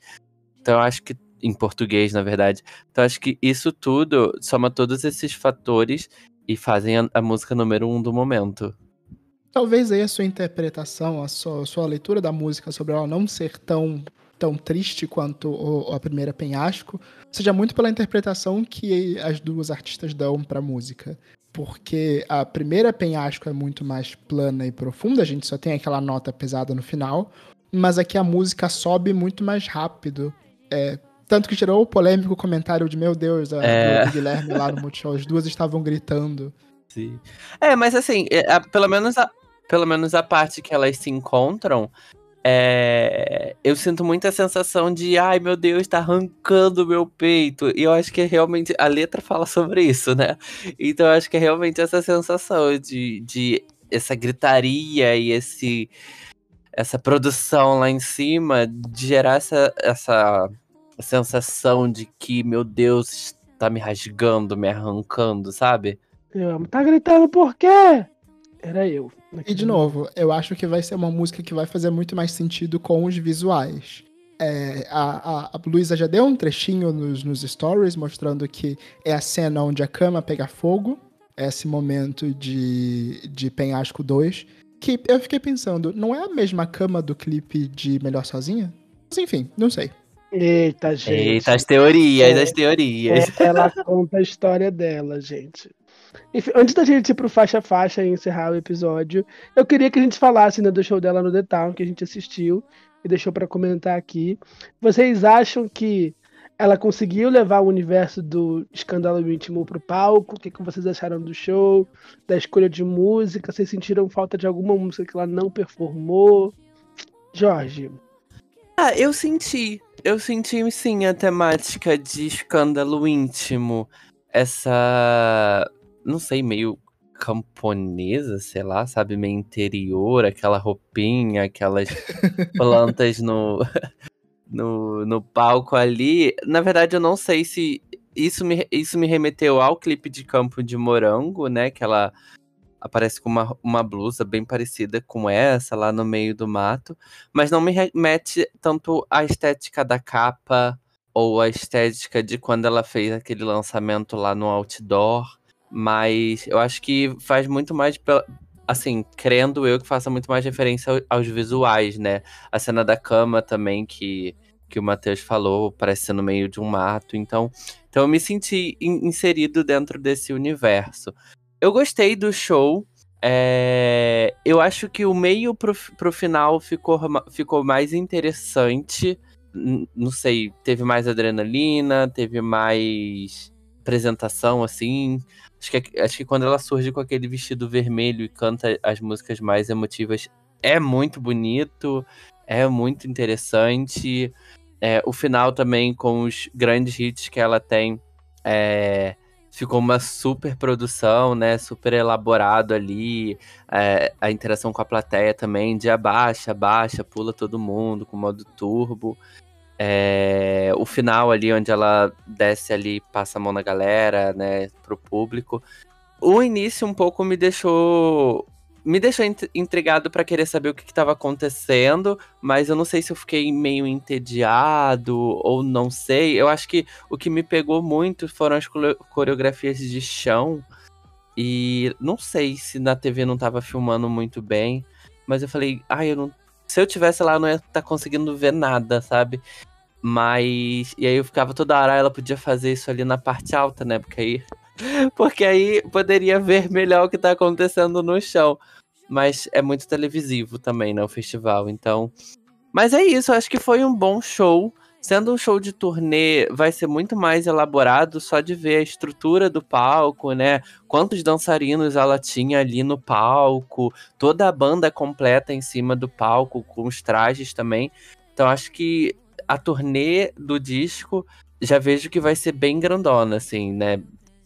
Então acho que em português, na verdade. Então acho que isso tudo soma todos esses fatores e fazem a, a música número um do momento. Talvez aí a sua interpretação, a sua, a sua leitura da música sobre ela não ser tão tão triste quanto o, a primeira Penhasco, seja muito pela interpretação que as duas artistas dão para a música. Porque a primeira Penhasco é muito mais plana e profunda, a gente só tem aquela nota pesada no final, mas aqui a música sobe muito mais rápido. É, tanto que gerou o polêmico comentário de meu Deus, a, é... do Guilherme lá no Multishow, as duas estavam gritando. Sim. É, mas assim, é, a, pelo, menos a, pelo menos a parte que elas se encontram, é, eu sinto muita sensação de, ai meu Deus, tá arrancando meu peito. E eu acho que é realmente. A letra fala sobre isso, né? Então eu acho que é realmente essa sensação de, de essa gritaria e esse essa produção lá em cima, de gerar essa, essa sensação de que, meu Deus, tá me rasgando, me arrancando, sabe? Eu amo. Tá gritando por quê? Era eu. E de novo, eu acho que vai ser uma música que vai fazer muito mais sentido com os visuais. É, a, a, a Luísa já deu um trechinho nos, nos stories mostrando que é a cena onde a cama pega fogo. É esse momento de, de Penhasco 2. Que eu fiquei pensando, não é a mesma cama do clipe de Melhor Sozinha? Mas enfim, não sei. Eita, gente. Eita, as teorias, é, as teorias. É, ela conta a história dela, gente. Enfim, antes da gente ir pro faixa faixa e encerrar o episódio, eu queria que a gente falasse né, do show dela no The Town, que a gente assistiu e deixou para comentar aqui. Vocês acham que ela conseguiu levar o universo do escândalo íntimo pro palco? O que, que vocês acharam do show? Da escolha de música? Vocês sentiram falta de alguma música que ela não performou? Jorge. Ah, eu senti. Eu senti sim a temática de escândalo íntimo. Essa não sei, meio camponesa, sei lá, sabe, meio interior, aquela roupinha, aquelas plantas no, no, no palco ali. Na verdade, eu não sei se isso me, isso me remeteu ao clipe de Campo de Morango, né, que ela aparece com uma, uma blusa bem parecida com essa lá no meio do mato, mas não me remete tanto à estética da capa ou a estética de quando ela fez aquele lançamento lá no outdoor. Mas eu acho que faz muito mais. Assim, crendo eu que faça muito mais referência aos visuais, né? A cena da cama também, que, que o Matheus falou, parece ser no meio de um mato. Então, então eu me senti in inserido dentro desse universo. Eu gostei do show. É, eu acho que o meio pro, pro final ficou, ficou mais interessante. Não sei, teve mais adrenalina, teve mais apresentação, assim. Acho que, acho que quando ela surge com aquele vestido vermelho e canta as músicas mais emotivas, é muito bonito, é muito interessante. É, o final também, com os grandes hits que ela tem, é, ficou uma super produção, né? Super elaborado ali. É, a interação com a plateia também, de abaixa, abaixa, pula todo mundo, com modo turbo. É, o final ali, onde ela desce ali, passa a mão na galera, né? Pro público. O início um pouco me deixou me deixou intrigado para querer saber o que estava acontecendo, mas eu não sei se eu fiquei meio entediado ou não sei. Eu acho que o que me pegou muito foram as coreografias de chão. E não sei se na TV não tava filmando muito bem, mas eu falei, ai, ah, eu não. Se eu tivesse lá, eu não ia estar tá conseguindo ver nada, sabe? Mas. E aí eu ficava toda hora, ela podia fazer isso ali na parte alta, né? Porque aí porque aí poderia ver melhor o que tá acontecendo no chão. Mas é muito televisivo também, né? O festival. Então. Mas é isso, acho que foi um bom show. Sendo um show de turnê, vai ser muito mais elaborado só de ver a estrutura do palco, né? Quantos dançarinos ela tinha ali no palco, toda a banda completa em cima do palco, com os trajes também. Então acho que a turnê do disco já vejo que vai ser bem grandona, assim, né?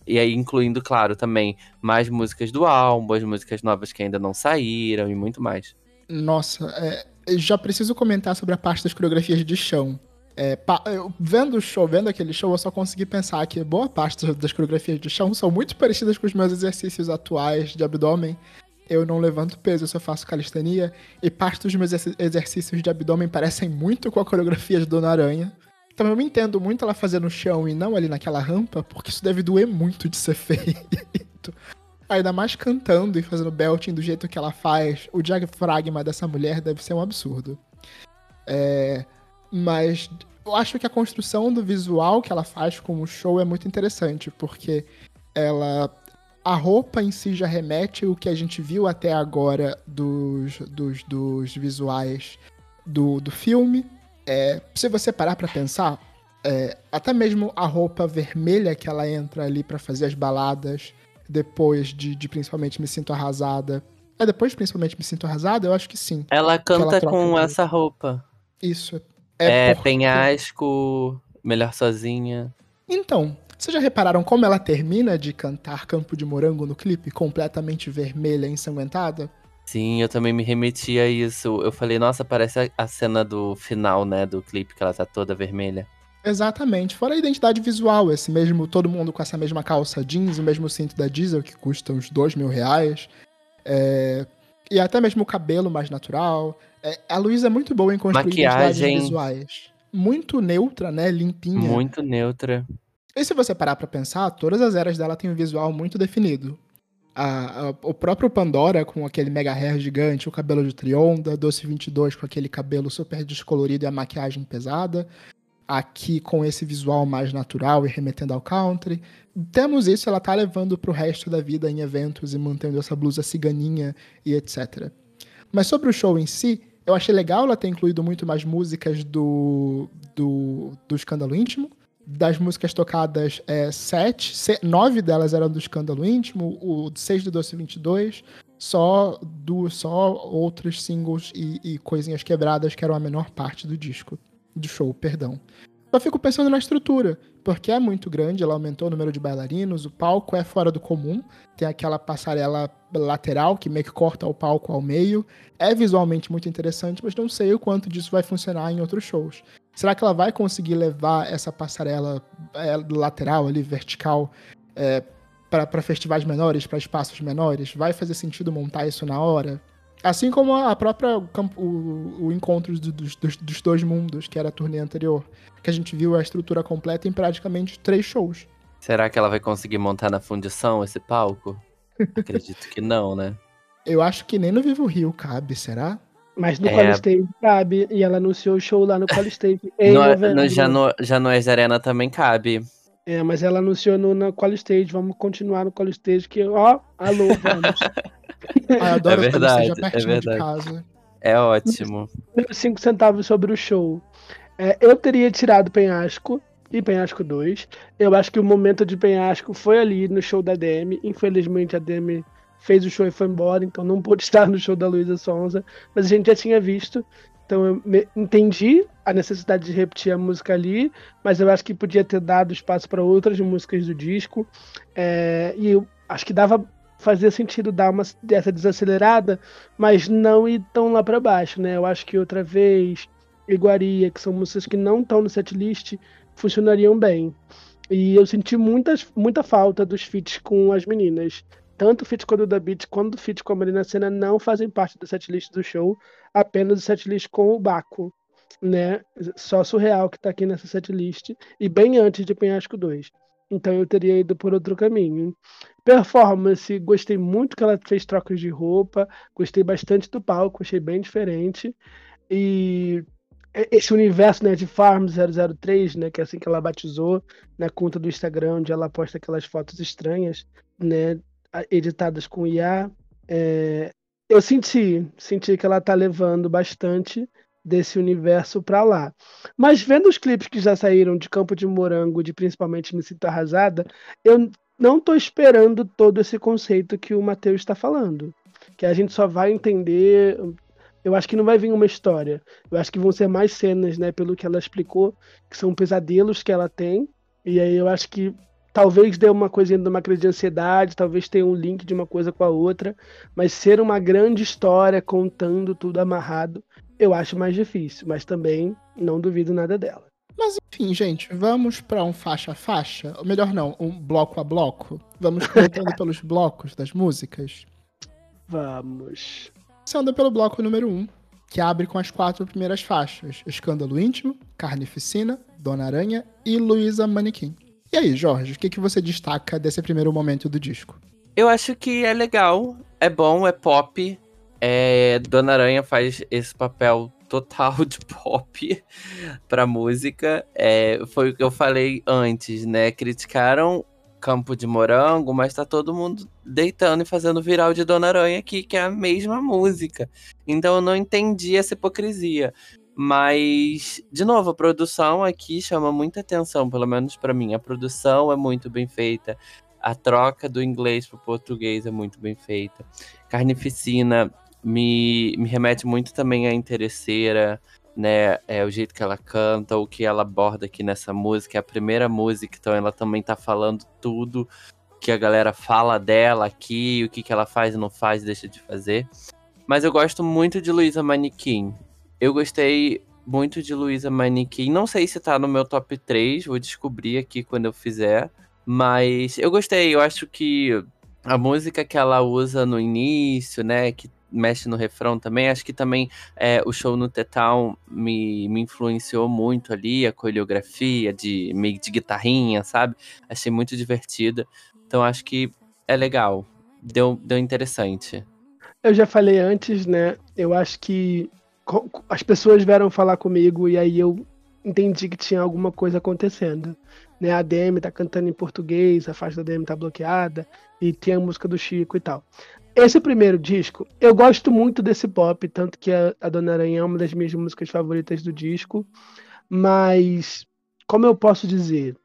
E aí, incluindo, claro, também mais músicas do álbum, as músicas novas que ainda não saíram e muito mais. Nossa, é, já preciso comentar sobre a parte das coreografias de chão. É, pa, eu, vendo o show, vendo aquele show, eu só consegui pensar que boa parte das coreografias de chão são muito parecidas com os meus exercícios atuais de abdômen. Eu não levanto peso, eu só faço calistenia. E parte dos meus exercícios de abdômen parecem muito com a coreografia de Dona Aranha. Então eu me entendo muito ela fazer no chão e não ali naquela rampa, porque isso deve doer muito de ser feito. Ainda mais cantando e fazendo belting do jeito que ela faz, o diafragma dessa mulher deve ser um absurdo. É, mas eu acho que a construção do visual que ela faz com o show é muito interessante, porque ela. A roupa em si já remete o que a gente viu até agora dos, dos, dos visuais do, do filme, é, se você parar para pensar, é, até mesmo a roupa vermelha que ela entra ali para fazer as baladas, depois de, de, principalmente Me Sinto Arrasada. É, depois principalmente Me Sinto Arrasada, eu acho que sim. Ela canta ela com essa roupa. Isso. É, é porque... penhasco, melhor sozinha. Então, vocês já repararam como ela termina de cantar Campo de Morango no clipe, completamente vermelha, ensanguentada? Sim, eu também me remeti a isso. Eu falei, nossa, parece a cena do final, né, do clipe, que ela tá toda vermelha. Exatamente. Fora a identidade visual, esse mesmo, todo mundo com essa mesma calça jeans, o mesmo cinto da Diesel, que custa uns dois mil reais. É... E até mesmo o cabelo mais natural. É... A Luísa é muito boa em construir Maquiagem. identidades visuais. Muito neutra, né? Limpinha. Muito neutra. E se você parar pra pensar, todas as eras dela têm um visual muito definido a, a, o próprio Pandora com aquele mega hair gigante, o cabelo de Trionda, Doce 22 com aquele cabelo super descolorido e a maquiagem pesada, aqui com esse visual mais natural e remetendo ao country. Temos isso, ela tá levando pro resto da vida em eventos e mantendo essa blusa ciganinha e etc. Mas sobre o show em si, eu achei legal ela ter incluído muito mais músicas do, do, do Escândalo Íntimo, das músicas tocadas, é, sete, nove delas eram do Escândalo Íntimo, o seis do Doce 22, só, do, só outros singles e, e coisinhas quebradas que eram a menor parte do disco, do show, perdão. Só fico pensando na estrutura, porque é muito grande, ela aumentou o número de bailarinos, o palco é fora do comum, tem aquela passarela lateral que meio que corta o palco ao meio. É visualmente muito interessante, mas não sei o quanto disso vai funcionar em outros shows. Será que ela vai conseguir levar essa passarela é, lateral ali, vertical, é, para festivais menores, para espaços menores? Vai fazer sentido montar isso na hora? Assim como a própria o, o encontro dos, dos, dos, dois mundos, que era a turnê anterior, que a gente viu a estrutura completa em praticamente três shows. Será que ela vai conseguir montar na fundição esse palco? Acredito que não, né? Eu acho que nem no Vivo Rio cabe, será? Mas no é... Stage cabe, e ela anunciou o show lá no em no. No, já, no, já no Ex Arena também cabe. É, mas ela anunciou no, no Stage, vamos continuar no Stage, que, ó, alô, vamos. Eu adoro É verdade, é pertinho de verdade. casa. É ótimo. 5 centavos sobre o show. É, eu teria tirado Penhasco e Penhasco 2. Eu acho que o momento de Penhasco foi ali no show da DM. Infelizmente a DM fez o show e foi embora, então não pôde estar no show da Luísa Sonza. Mas a gente já tinha visto. Então eu entendi a necessidade de repetir a música ali, mas eu acho que podia ter dado espaço para outras músicas do disco. É, e eu acho que dava fazia sentido dar uma dessa desacelerada, mas não ir tão lá para baixo, né? Eu acho que outra vez, Iguaria, que são músicas que não estão no setlist, funcionariam bem. E eu senti muitas, muita falta dos feats com as meninas. Tanto o feat com a Duda Beat quanto o feat com a Marina Senna não fazem parte do setlist do show, apenas o setlist com o Baco, né? Só Surreal que tá aqui nessa setlist, e bem antes de Penhasco 2. Então eu teria ido por outro caminho. Performance, gostei muito que ela fez trocas de roupa, gostei bastante do palco, achei bem diferente. E esse universo né, de Farm 003, né, que é assim que ela batizou, na conta do Instagram, onde ela posta aquelas fotos estranhas, né, editadas com IA. é, eu senti, senti que ela tá levando bastante desse universo para lá. Mas vendo os clipes que já saíram de Campo de Morango, de principalmente Me Sinto Arrasada, eu não tô esperando todo esse conceito que o Matheus está falando. Que a gente só vai entender. Eu acho que não vai vir uma história. Eu acho que vão ser mais cenas, né? Pelo que ela explicou, que são pesadelos que ela tem. E aí eu acho que talvez dê uma coisinha de uma crise de ansiedade, talvez tenha um link de uma coisa com a outra. Mas ser uma grande história contando tudo amarrado, eu acho mais difícil. Mas também não duvido nada dela. Mas enfim, gente, vamos pra um faixa a faixa? Ou melhor não, um bloco a bloco? Vamos comentando pelos blocos das músicas? Vamos. Começando pelo bloco número 1, um, que abre com as quatro primeiras faixas: Escândalo Íntimo, Carnificina, Dona Aranha e Luísa Manequim. E aí, Jorge, o que, que você destaca desse primeiro momento do disco? Eu acho que é legal, é bom, é pop. É, Dona Aranha faz esse papel total de pop pra música. É, foi o que eu falei antes, né? Criticaram Campo de Morango, mas tá todo mundo deitando e fazendo viral de Dona Aranha aqui, que é a mesma música. Então eu não entendi essa hipocrisia. Mas, de novo, a produção aqui chama muita atenção, pelo menos pra mim. A produção é muito bem feita. A troca do inglês pro português é muito bem feita. Carnificina me, me remete muito também à interesseira, né? É o jeito que ela canta, o que ela aborda aqui nessa música. É a primeira música, então ela também tá falando tudo que a galera fala dela aqui, o que, que ela faz e não faz, deixa de fazer. Mas eu gosto muito de Luísa Manequim. Eu gostei muito de Luísa Manequim. Não sei se tá no meu top 3, vou descobrir aqui quando eu fizer. Mas eu gostei, eu acho que a música que ela usa no início, né, que mexe no refrão também, acho que também é, o show no T-Town me, me influenciou muito ali, a coreografia de meio de guitarrinha, sabe? Achei muito divertida. Então acho que é legal. Deu, deu interessante. Eu já falei antes, né? Eu acho que as pessoas vieram falar comigo e aí eu entendi que tinha alguma coisa acontecendo. Né? A DM tá cantando em português, a faixa da DM tá bloqueada e tem a música do Chico e tal. Esse primeiro disco, eu gosto muito desse pop, tanto que a, a Dona Aranha é uma das minhas músicas favoritas do disco, mas como eu posso dizer,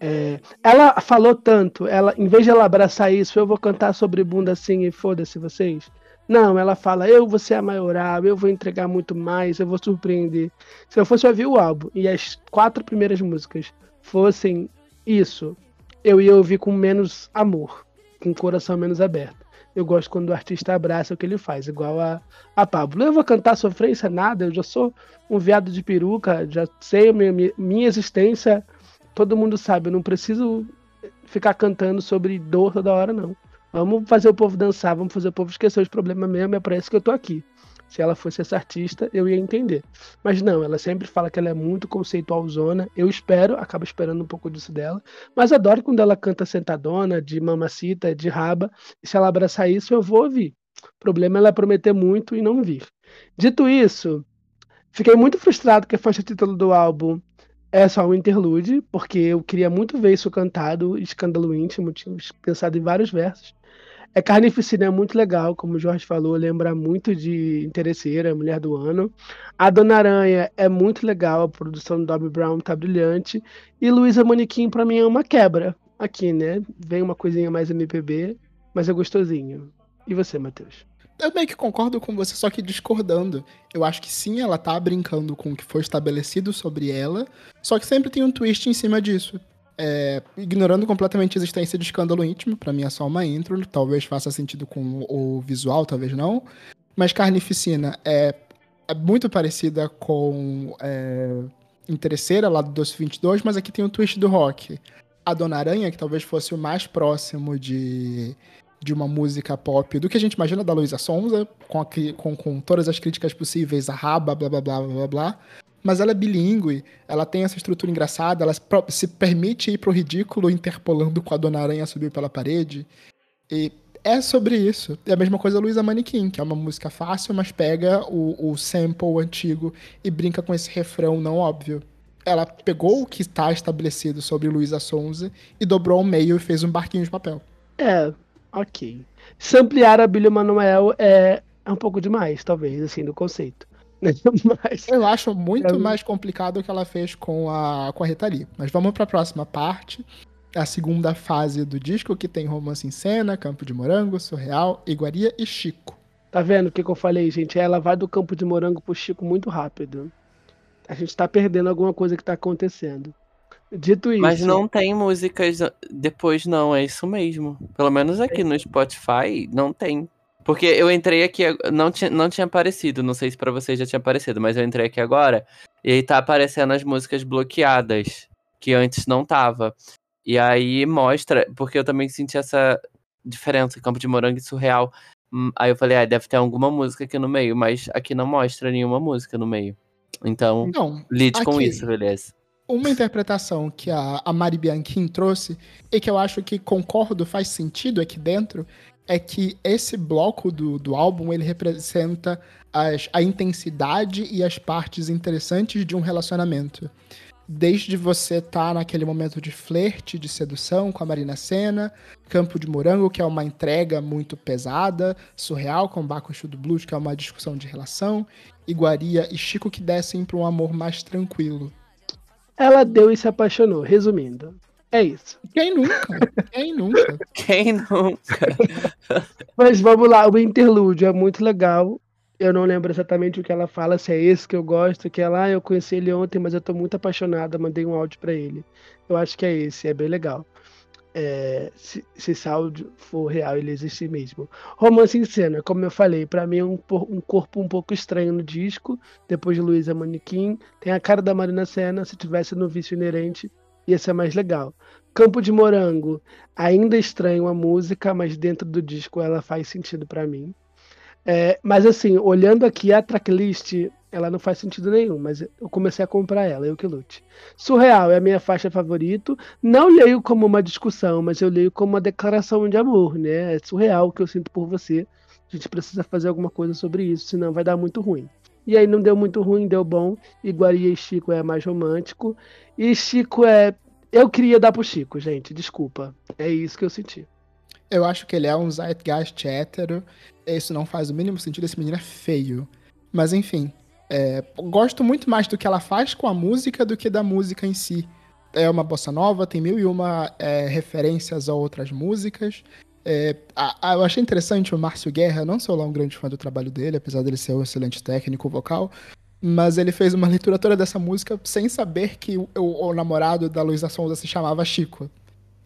é, ela falou tanto, ela, em vez de ela abraçar isso, eu vou cantar sobre bunda assim e foda-se vocês. Não, ela fala, eu vou ser a maioral, eu vou entregar muito mais, eu vou surpreender. Se eu fosse ouvir o álbum e as quatro primeiras músicas fossem isso, eu ia ouvir com menos amor, com o coração menos aberto. Eu gosto quando o artista abraça o que ele faz, igual a, a Pablo. Eu vou cantar sofrência, nada, eu já sou um viado de peruca, já sei a minha, minha existência, todo mundo sabe, eu não preciso ficar cantando sobre dor toda hora, não. Vamos fazer o povo dançar, vamos fazer o povo esquecer os problemas mesmo, é para isso que eu tô aqui. Se ela fosse essa artista, eu ia entender. Mas não, ela sempre fala que ela é muito conceitualzona. Eu espero, acabo esperando um pouco disso dela. Mas adoro quando ela canta sentadona, de mamacita, de raba. E se ela abraçar isso, eu vou ouvir. O problema é ela prometer muito e não vir. Dito isso, fiquei muito frustrado que a faixa título do álbum é só um interlude, porque eu queria muito ver isso cantado, escândalo íntimo, tinha pensado em vários versos. É Carnificina é muito legal, como o Jorge falou, lembra muito de Interesseira, Mulher do Ano. A Dona Aranha é muito legal, a produção do Dobby Brown tá brilhante. E Luísa Manequim, pra mim, é uma quebra aqui, né? Vem uma coisinha mais MPB, mas é gostosinho. E você, Matheus? Eu meio que concordo com você, só que discordando. Eu acho que sim, ela tá brincando com o que foi estabelecido sobre ela, só que sempre tem um twist em cima disso. É, ignorando completamente a existência de escândalo íntimo, para mim é só uma intro, talvez faça sentido com o visual, talvez não. Mas Carnificina é, é muito parecida com é, Interesseira, lá do 1222, mas aqui tem o twist do rock. A Dona Aranha, que talvez fosse o mais próximo de, de uma música pop do que a gente imagina da Luísa Sonza, com, a, com, com todas as críticas possíveis, a raba, blá blá blá blá blá blá mas ela é bilíngue, ela tem essa estrutura engraçada, ela se permite ir pro ridículo interpolando com a Dona Aranha subir pela parede. E é sobre isso. É a mesma coisa Luísa Manequim, que é uma música fácil, mas pega o, o sample antigo e brinca com esse refrão não óbvio. Ela pegou o que está estabelecido sobre Luísa Sonza e dobrou ao meio e fez um barquinho de papel. É, ok. Samplear a Billy Manuel é, é um pouco demais, talvez, assim, do conceito. Mas... Eu acho muito é... mais complicado o que ela fez com a, com a Rita Lee. Mas vamos para a próxima parte. A segunda fase do disco, que tem romance em cena, Campo de Morango, Surreal, Iguaria e Chico. Tá vendo o que, que eu falei, gente? Ela vai do Campo de Morango pro Chico muito rápido. A gente tá perdendo alguma coisa que tá acontecendo. Dito isso. Mas não tem músicas depois, não, é isso mesmo. Pelo menos aqui no Spotify não tem. Porque eu entrei aqui, não tinha, não tinha aparecido, não sei se para vocês já tinha aparecido, mas eu entrei aqui agora e aí tá aparecendo as músicas bloqueadas, que antes não tava. E aí mostra, porque eu também senti essa diferença, Campo de Morango e Surreal. Hum, aí eu falei, ah, deve ter alguma música aqui no meio, mas aqui não mostra nenhuma música no meio. Então, não, lide aqui, com isso, beleza. Uma interpretação que a, a Mari Bianchini trouxe, e que eu acho que concordo, faz sentido aqui dentro, é que esse bloco do, do álbum ele representa as, a intensidade e as partes interessantes de um relacionamento. Desde você estar tá naquele momento de flerte, de sedução com a Marina Senna, Campo de Morango, que é uma entrega muito pesada, Surreal com Baco do Blues, que é uma discussão de relação, Iguaria e Chico que descem para um amor mais tranquilo. Ela deu e se apaixonou, resumindo. É isso. Quem nunca? Quem nunca? Quem nunca? Mas vamos lá, o interlúdio é muito legal. Eu não lembro exatamente o que ela fala, se é esse que eu gosto, que ela, ah, eu conheci ele ontem, mas eu tô muito apaixonada, mandei um áudio para ele. Eu acho que é esse, é bem legal. É, se, se, esse áudio for real, ele existe mesmo. Romance em cena, como eu falei, para mim é um, um, corpo um pouco estranho no disco. Depois de Luísa Manequim, tem a cara da Marina Senna, se tivesse no vício inerente, ia ser mais legal. Campo de Morango, ainda estranho a música, mas dentro do disco ela faz sentido para mim. É, mas assim, olhando aqui a tracklist, ela não faz sentido nenhum, mas eu comecei a comprar ela, eu que lute. Surreal é a minha faixa favorita. Não leio como uma discussão, mas eu leio como uma declaração de amor, né? É surreal o que eu sinto por você. A gente precisa fazer alguma coisa sobre isso, senão vai dar muito ruim. E aí não deu muito ruim, deu bom. Iguaria e Chico é mais romântico. E Chico é. Eu queria dar pro Chico, gente, desculpa. É isso que eu senti. Eu acho que ele é um zeitgeist hétero. Isso não faz o mínimo sentido, esse menino é feio. Mas enfim, é, gosto muito mais do que ela faz com a música do que da música em si. É uma bossa nova, tem mil e uma é, referências a outras músicas. É, a, a, eu achei interessante o Márcio Guerra, não sou lá um grande fã do trabalho dele, apesar dele ser um excelente técnico vocal, mas ele fez uma leitura toda dessa música sem saber que o, o, o namorado da Luísa Sonza se chamava Chico.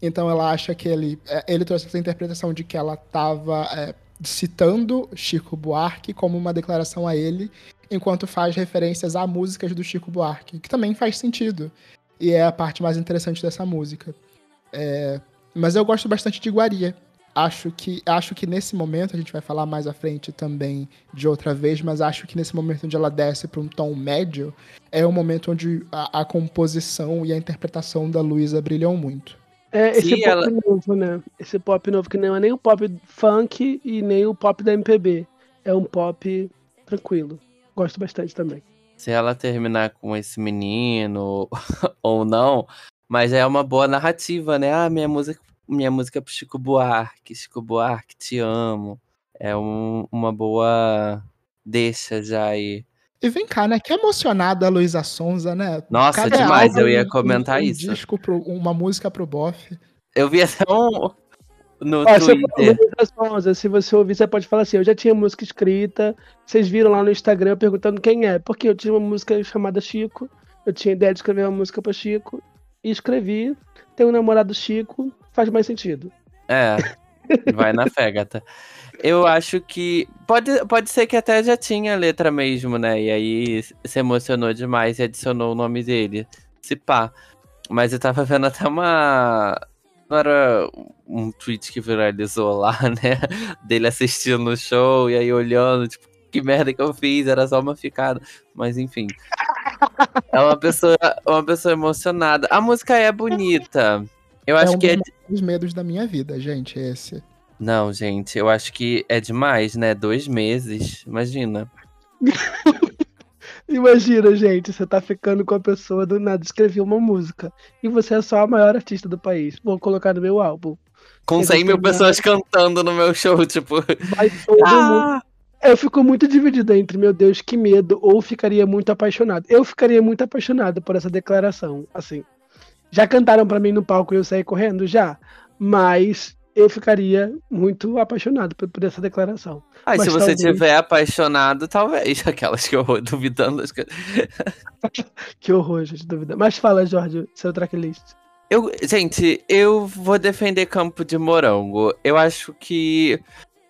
Então ela acha que ele, é, ele trouxe essa interpretação de que ela estava é, citando Chico Buarque como uma declaração a ele, enquanto faz referências a músicas do Chico Buarque, que também faz sentido. E é a parte mais interessante dessa música. É, mas eu gosto bastante de Iguaria acho que acho que nesse momento a gente vai falar mais à frente também de outra vez, mas acho que nesse momento onde ela desce para um tom médio é o momento onde a, a composição e a interpretação da Luísa brilham muito. É, esse Sim, pop ela... novo, né? Esse pop novo que não é nem o pop funk e nem o pop da MPB. É um pop tranquilo. Gosto bastante também. Se ela terminar com esse menino ou não, mas é uma boa narrativa, né? Ah, minha música minha música pro Chico Buarque. Chico Buarque, te amo. É um, uma boa deixa já aí. E vem cá, né? Que emocionada a Luísa Sonza, né? Nossa, Cada demais, álbum, eu ia um- comentar um isso. disco pro- uma música pro Boff. Eu vi até um no se, Twitter. Sonza, se você ouvir, você pode falar assim: eu já tinha música escrita. Vocês viram lá no Instagram perguntando quem é. Porque eu tinha uma música chamada Chico. Eu tinha ideia de escrever uma música pra Chico. E escrevi. Tenho um namorado Chico. Faz mais sentido. É, vai na fé, gata. Eu acho que. Pode, pode ser que até já tinha letra mesmo, né? E aí se emocionou demais e adicionou o nome dele. Se pá. Mas eu tava vendo até uma. Não era um tweet que viralizou lá, né? Dele assistindo o show e aí olhando, tipo, que merda que eu fiz, era só uma ficada. Mas enfim. É uma pessoa, uma pessoa emocionada. A música é bonita. Eu acho é um que é dos maiores medos da minha vida, gente, esse. não, gente, eu acho que é demais, né? Dois meses, imagina. Imagina, gente, você tá ficando com a pessoa do nada, escreveu uma música. E você é só a maior artista do país. Vou colocar no meu álbum. Com Eles 100 mil pessoas cantando no meu show, tipo. Vai todo mundo. Ah! Eu fico muito dividida entre, meu Deus, que medo, ou ficaria muito apaixonado. Eu ficaria muito apaixonado por essa declaração, assim. Já cantaram pra mim no palco e eu saí correndo? Já. Mas eu ficaria muito apaixonado por, por essa declaração. Se Mas você talvez- tiver apaixonado, talvez. Aquelas que eu vou duvidando as. Que horror, gente, dúvida. Mas fala, Jorge, seu tracklist. Eu, gente, eu vou defender Campo de Morango. Eu acho que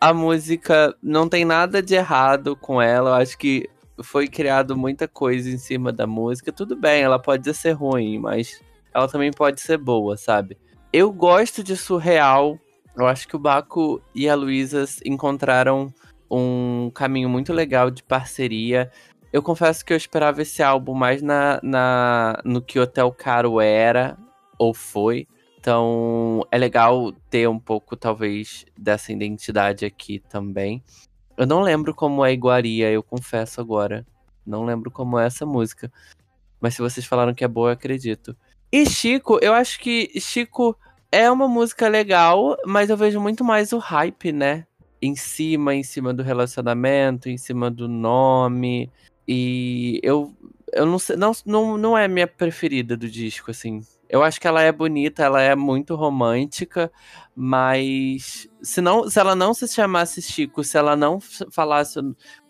a música não tem nada de errado com ela. Eu acho que foi criado muita coisa em cima da música. Tudo bem, ela pode ser ruim, mas ela também pode ser boa, sabe? Eu gosto de surreal. Eu acho que o Baco e a Luísa encontraram um caminho muito legal de parceria. Eu confesso que eu esperava esse álbum mais na, na no que Hotel Caro era ou foi. Então é legal ter um pouco, talvez, dessa identidade aqui também. Eu não lembro como é Iguaria, eu confesso agora. Não lembro como é essa música. Mas se vocês falaram que é boa, eu acredito. E Chico, eu acho que Chico é uma música legal, mas eu vejo muito mais o hype, né? Em cima, em cima do relacionamento, em cima do nome. E eu, eu não sei, não, não, não é a minha preferida do disco, assim. Eu acho que ela é bonita, ela é muito romântica, mas se, não, se ela não se chamasse Chico, se ela não falasse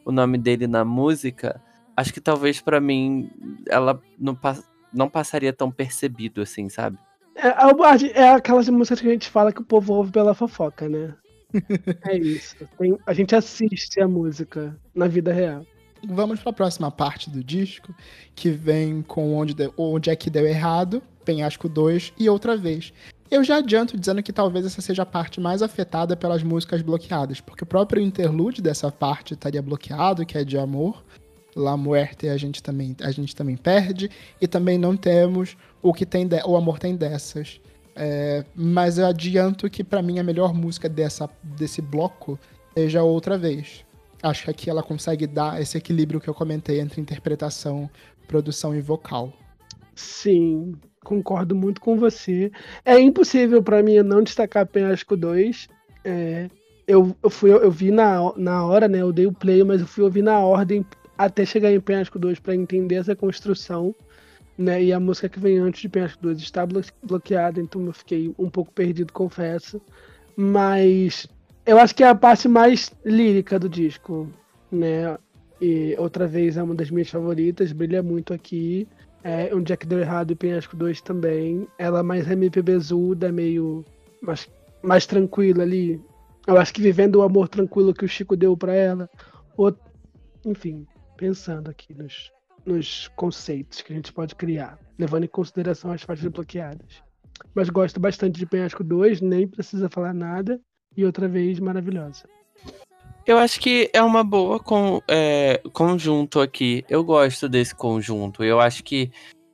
o, nome dele na música, acho que talvez pra mim ela não, não passaria tão percebido assim, sabe? É, é, é aquelas músicas que a gente fala que o povo ouve pela fofoca, né? É isso. Tem- a gente assiste a música na vida real. Vamos para a próxima parte do disco, que vem com onde, deu- onde é que deu errado, Penhasco 2 e outra vez. Eu já adianto dizendo que talvez essa seja a parte mais afetada pelas músicas bloqueadas, porque o próprio interlude dessa parte estaria bloqueado, que é de amor. La Muerte a gente também, a gente também perde, e também não temos o que tem de- o amor tem dessas. É, mas eu adianto que pra mim a melhor música dessa, desse bloco seja outra vez. Acho que aqui ela consegue dar esse equilíbrio que eu comentei entre interpretação, produção e vocal. Sim, concordo muito com você. É impossível pra mim não destacar Penhasco 2. É, eu, eu, fui, eu vi na, na hora, né? Eu dei o play, mas eu fui ouvir na ordem até chegar em Penhasco 2 pra entender essa construção. Né? E a música que vem antes de Penhasco 2 está blo- bloqueada, então eu fiquei um pouco perdido, confesso. Mas eu acho que é a parte mais lírica do disco, né? E outra vez é uma das minhas favoritas, brilha muito aqui. É, um Jack deu errado e Penhasco 2 também. Ela é mais MPBzuda, meio mais, mais tranquila ali. Eu acho que vivendo o amor tranquilo que o Chico deu pra ela. Ou, enfim, pensando aqui nos, nos conceitos que a gente pode criar, levando em consideração as faixas bloqueadas. Mas gosto bastante de Penhasco 2, nem precisa falar nada. E outra vez, maravilhosa. Eu acho que é uma boa com, é, conjunto aqui. Eu gosto desse conjunto. Eu acho que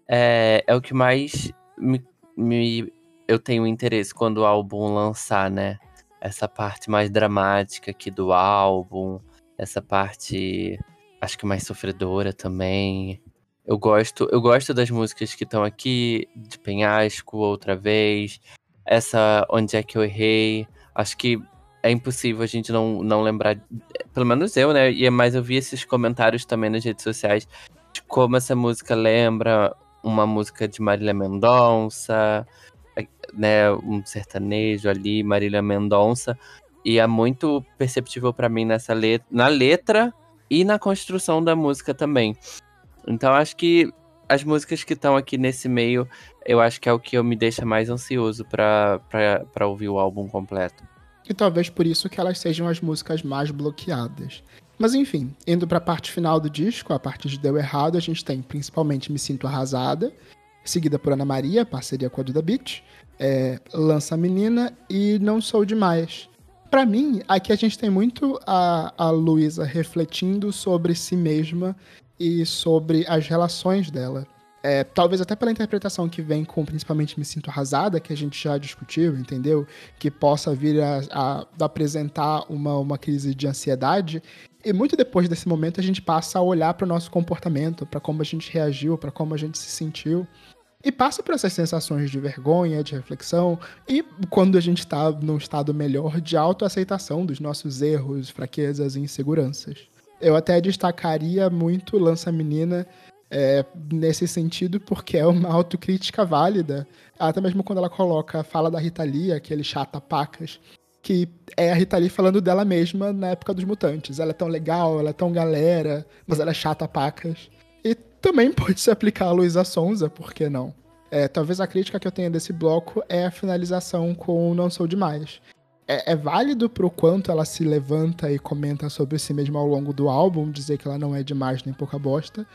é, é o que mais me, me- eu tenho interesse quando o álbum lançar, né? Essa parte mais dramática aqui do álbum, essa parte acho que mais sofredora também. Eu gosto, eu gosto das músicas que estão aqui, de Penhasco outra vez. essa Onde é que eu errei. Acho que é impossível a gente não, não lembrar, pelo menos eu, né? E mais eu vi esses comentários também nas redes sociais de como essa música lembra uma música de Marília Mendonça, né, um sertanejo ali, Marília Mendonça, e é muito perceptível para mim nessa letra, na letra e na construção da música também. Então acho que as músicas que estão aqui nesse meio, eu acho que é o que eu me deixa mais ansioso para ouvir o álbum completo. E talvez por isso que elas sejam as músicas mais bloqueadas. Mas enfim, indo para a parte final do disco, a parte de Deu Errado, a gente tem principalmente Me Sinto Arrasada, seguida por Ana Maria, parceria com a Duda Beat, é, Lança Menina e Não Sou Demais. Para mim, aqui a gente tem muito a, a Luísa refletindo sobre si mesma e sobre as relações dela. É, talvez até pela interpretação que vem com principalmente Me Sinto Arrasada, que a gente já discutiu, entendeu? Que possa vir a, a, a apresentar uma, uma crise de ansiedade. E muito depois desse momento a gente passa a olhar para o nosso comportamento, para como a gente reagiu, para como a gente se sentiu. E passa por essas sensações de vergonha, de reflexão, e quando a gente está num estado melhor, de autoaceitação dos nossos erros, fraquezas e inseguranças. Eu até destacaria muito Lança Menina é, nesse sentido, porque é uma autocrítica válida. Até mesmo quando ela coloca fala da Rita Lee, aquele chata pacas, que é a Rita Lee falando dela mesma na época dos mutantes. Ela é tão legal, ela é tão galera, mas ela é chata pacas. Também pode se aplicar a Luísa Sonza, por que não? É, talvez a crítica que eu tenha desse bloco é a finalização com Não Sou Demais é, é válido pro quanto ela se levanta e comenta sobre si mesma ao longo do álbum, dizer que ela não é demais nem pouca bosta.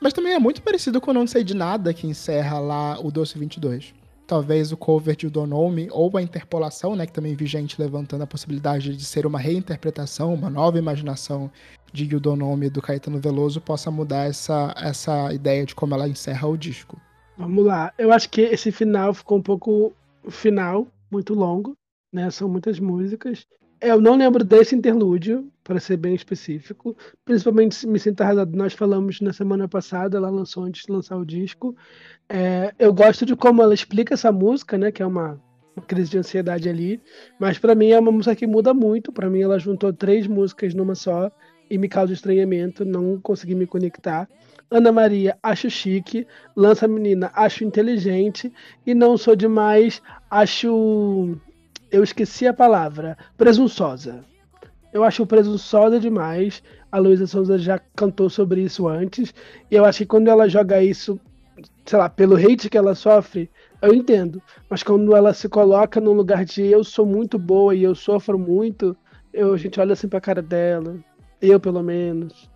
Mas também é muito parecido com Não Sei de Nada, que encerra lá o Doce 22. Talvez o cover de Donome ou a interpolação, né, que também vi gente levantando a possibilidade de ser uma reinterpretação, uma nova imaginação de Udonome do Caetano Veloso possa mudar essa, essa ideia de como ela encerra o disco. Vamos lá. Eu acho que esse final ficou um pouco final, muito longo né? São muitas músicas. Eu não lembro desse interlúdio, para ser bem específico. Principalmente Me Sinta Arrasado, nós falamos na semana passada, ela lançou antes de lançar o disco. É, eu gosto de como ela explica essa música, né? Que é uma, uma crise de ansiedade ali. Mas para mim é uma música que muda muito. Para mim ela juntou três músicas numa só e me causa estranhamento, não consegui me conectar. Ana Maria, acho chique. Lança Menina, acho inteligente. E Não Sou Demais, acho eu esqueci a palavra, presunçosa. Eu acho presunçosa demais. A Luísa Souza já cantou sobre isso antes. E eu acho que quando ela joga isso, sei lá, pelo hate que ela sofre, eu entendo. Mas quando ela se coloca num lugar de eu sou muito boa e eu sofro muito, eu, a gente olha assim pra cara dela. Eu, pelo menos.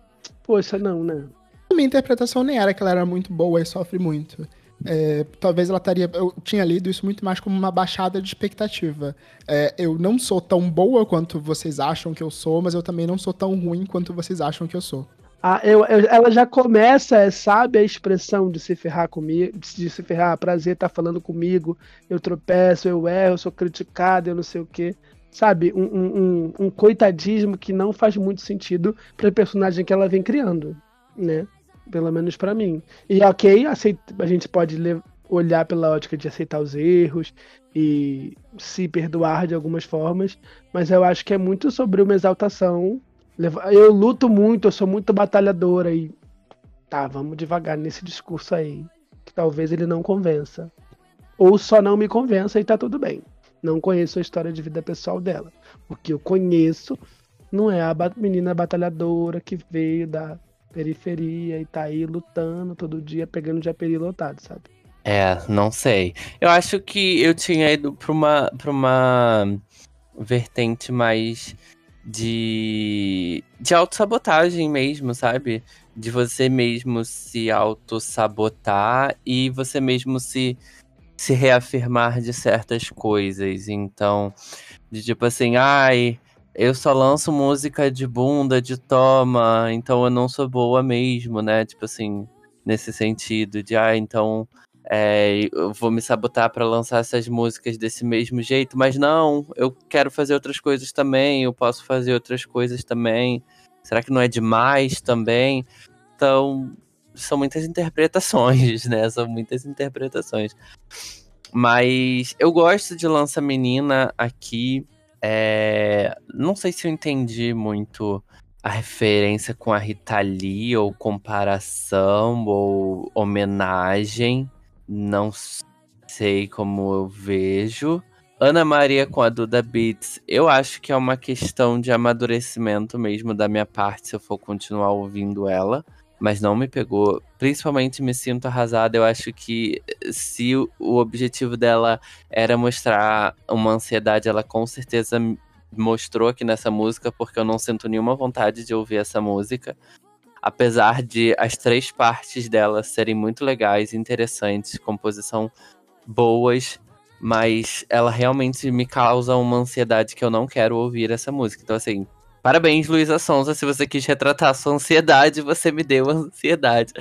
Poxa, não, né? A minha interpretação nem era que ela era muito boa e sofre muito. É, talvez ela estaria. Eu tinha lido isso muito mais como uma baixada de expectativa. É, eu não sou tão boa quanto vocês acham que eu sou, mas eu também não sou tão ruim quanto vocês acham que eu sou. Ah, eu, eu, ela já começa, sabe, a expressão de se ferrar comigo, de se ferrar, prazer estar tá falando comigo, eu tropeço, eu erro, eu sou criticado, eu não sei o quê. Sabe, um, um, um coitadismo que não faz muito sentido para personagem que ela vem criando, né? pelo menos para mim. E ok, aceita, a gente pode olhar pela ótica de aceitar os erros e se perdoar de algumas formas, mas eu acho que é muito sobre uma exaltação. Eu luto muito, eu sou muito batalhadora e tá, vamos devagar nesse discurso aí, que talvez ele não convença. Ou só não me convença e tá tudo bem. Não conheço a história de vida pessoal dela. O que eu conheço não é a menina batalhadora que veio da periferia e tá aí lutando todo dia, pegando japeri lotado, sabe? É, não sei. Eu acho que eu tinha ido pra uma, pra uma vertente mais de, de autossabotagem mesmo, sabe? De você mesmo se autossabotar e você mesmo se, se reafirmar de certas coisas. Então, de tipo assim, ai, eu só lanço música de bunda, de toma, então eu não sou boa mesmo, né? Tipo assim, nesse sentido, de ah, então é, eu vou me sabotar para lançar essas músicas desse mesmo jeito, mas não, eu quero fazer outras coisas também, eu posso fazer outras coisas também. Será que não é demais também? Então, são muitas interpretações, né? São muitas interpretações. Mas eu gosto de Lança Menina aqui. É... Não sei se eu entendi muito a referência com a Rita Lee, ou comparação, ou homenagem. Não sei como eu vejo. Ana Maria com a Duda Beats, eu acho que é uma questão de amadurecimento mesmo da minha parte, se eu for continuar ouvindo ela. Mas não me pegou. Principalmente me sinto arrasada. Eu acho que se o objetivo dela era mostrar uma ansiedade, ela com certeza mostrou aqui nessa música, porque eu não sinto nenhuma vontade de ouvir essa música. Apesar de as três partes dela serem muito legais, interessantes, composição boas, mas ela realmente me causa uma ansiedade que eu não quero ouvir essa música. Então, assim, parabéns, Luísa Sonza, se você quis retratar a sua ansiedade, você me deu ansiedade.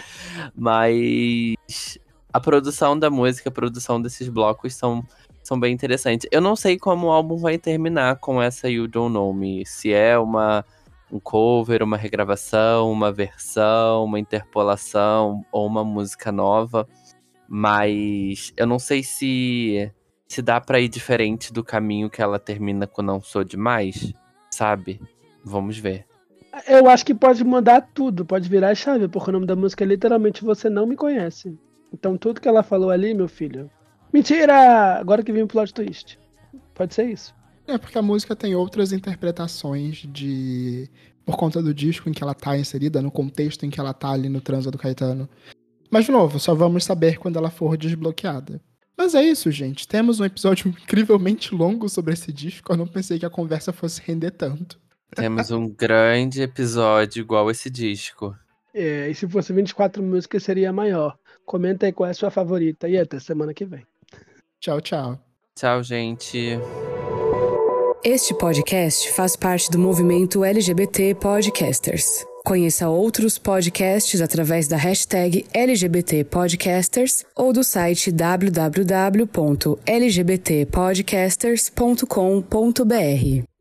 Mas a produção da música, a produção desses blocos são, são bem interessantes. Eu não sei como o álbum vai terminar com essa You Don't Know Me. Se é uma um cover, uma regravação, uma versão, uma interpolação ou uma música nova. Mas eu não sei se se dá para ir diferente do caminho que ela termina com Não Sou Demais, sabe? Vamos ver. Eu acho que pode mandar tudo, pode virar a chave, porque o nome da música é literalmente Você Não Me Conhece. Então tudo que ela falou ali, meu filho. Mentira! Agora que vem o plot twist. Pode ser isso. É, porque a música tem outras interpretações de. Por conta do disco em que ela tá inserida, no contexto em que ela tá ali no transa do Caetano. Mas, de novo, só vamos saber quando ela for desbloqueada. Mas é isso, gente. Temos um episódio incrivelmente longo sobre esse disco. Eu não pensei que a conversa fosse render tanto. Temos um grande episódio igual esse disco. É, e se fosse 24 músicas, seria maior. Comenta aí qual é a sua favorita e até semana que vem. Tchau, tchau. Tchau, gente. Este podcast faz parte do movimento LGBT Podcasters. Conheça outros podcasts através da hashtag LGBT Podcasters ou do site www.lgbtpodcasters.com.br.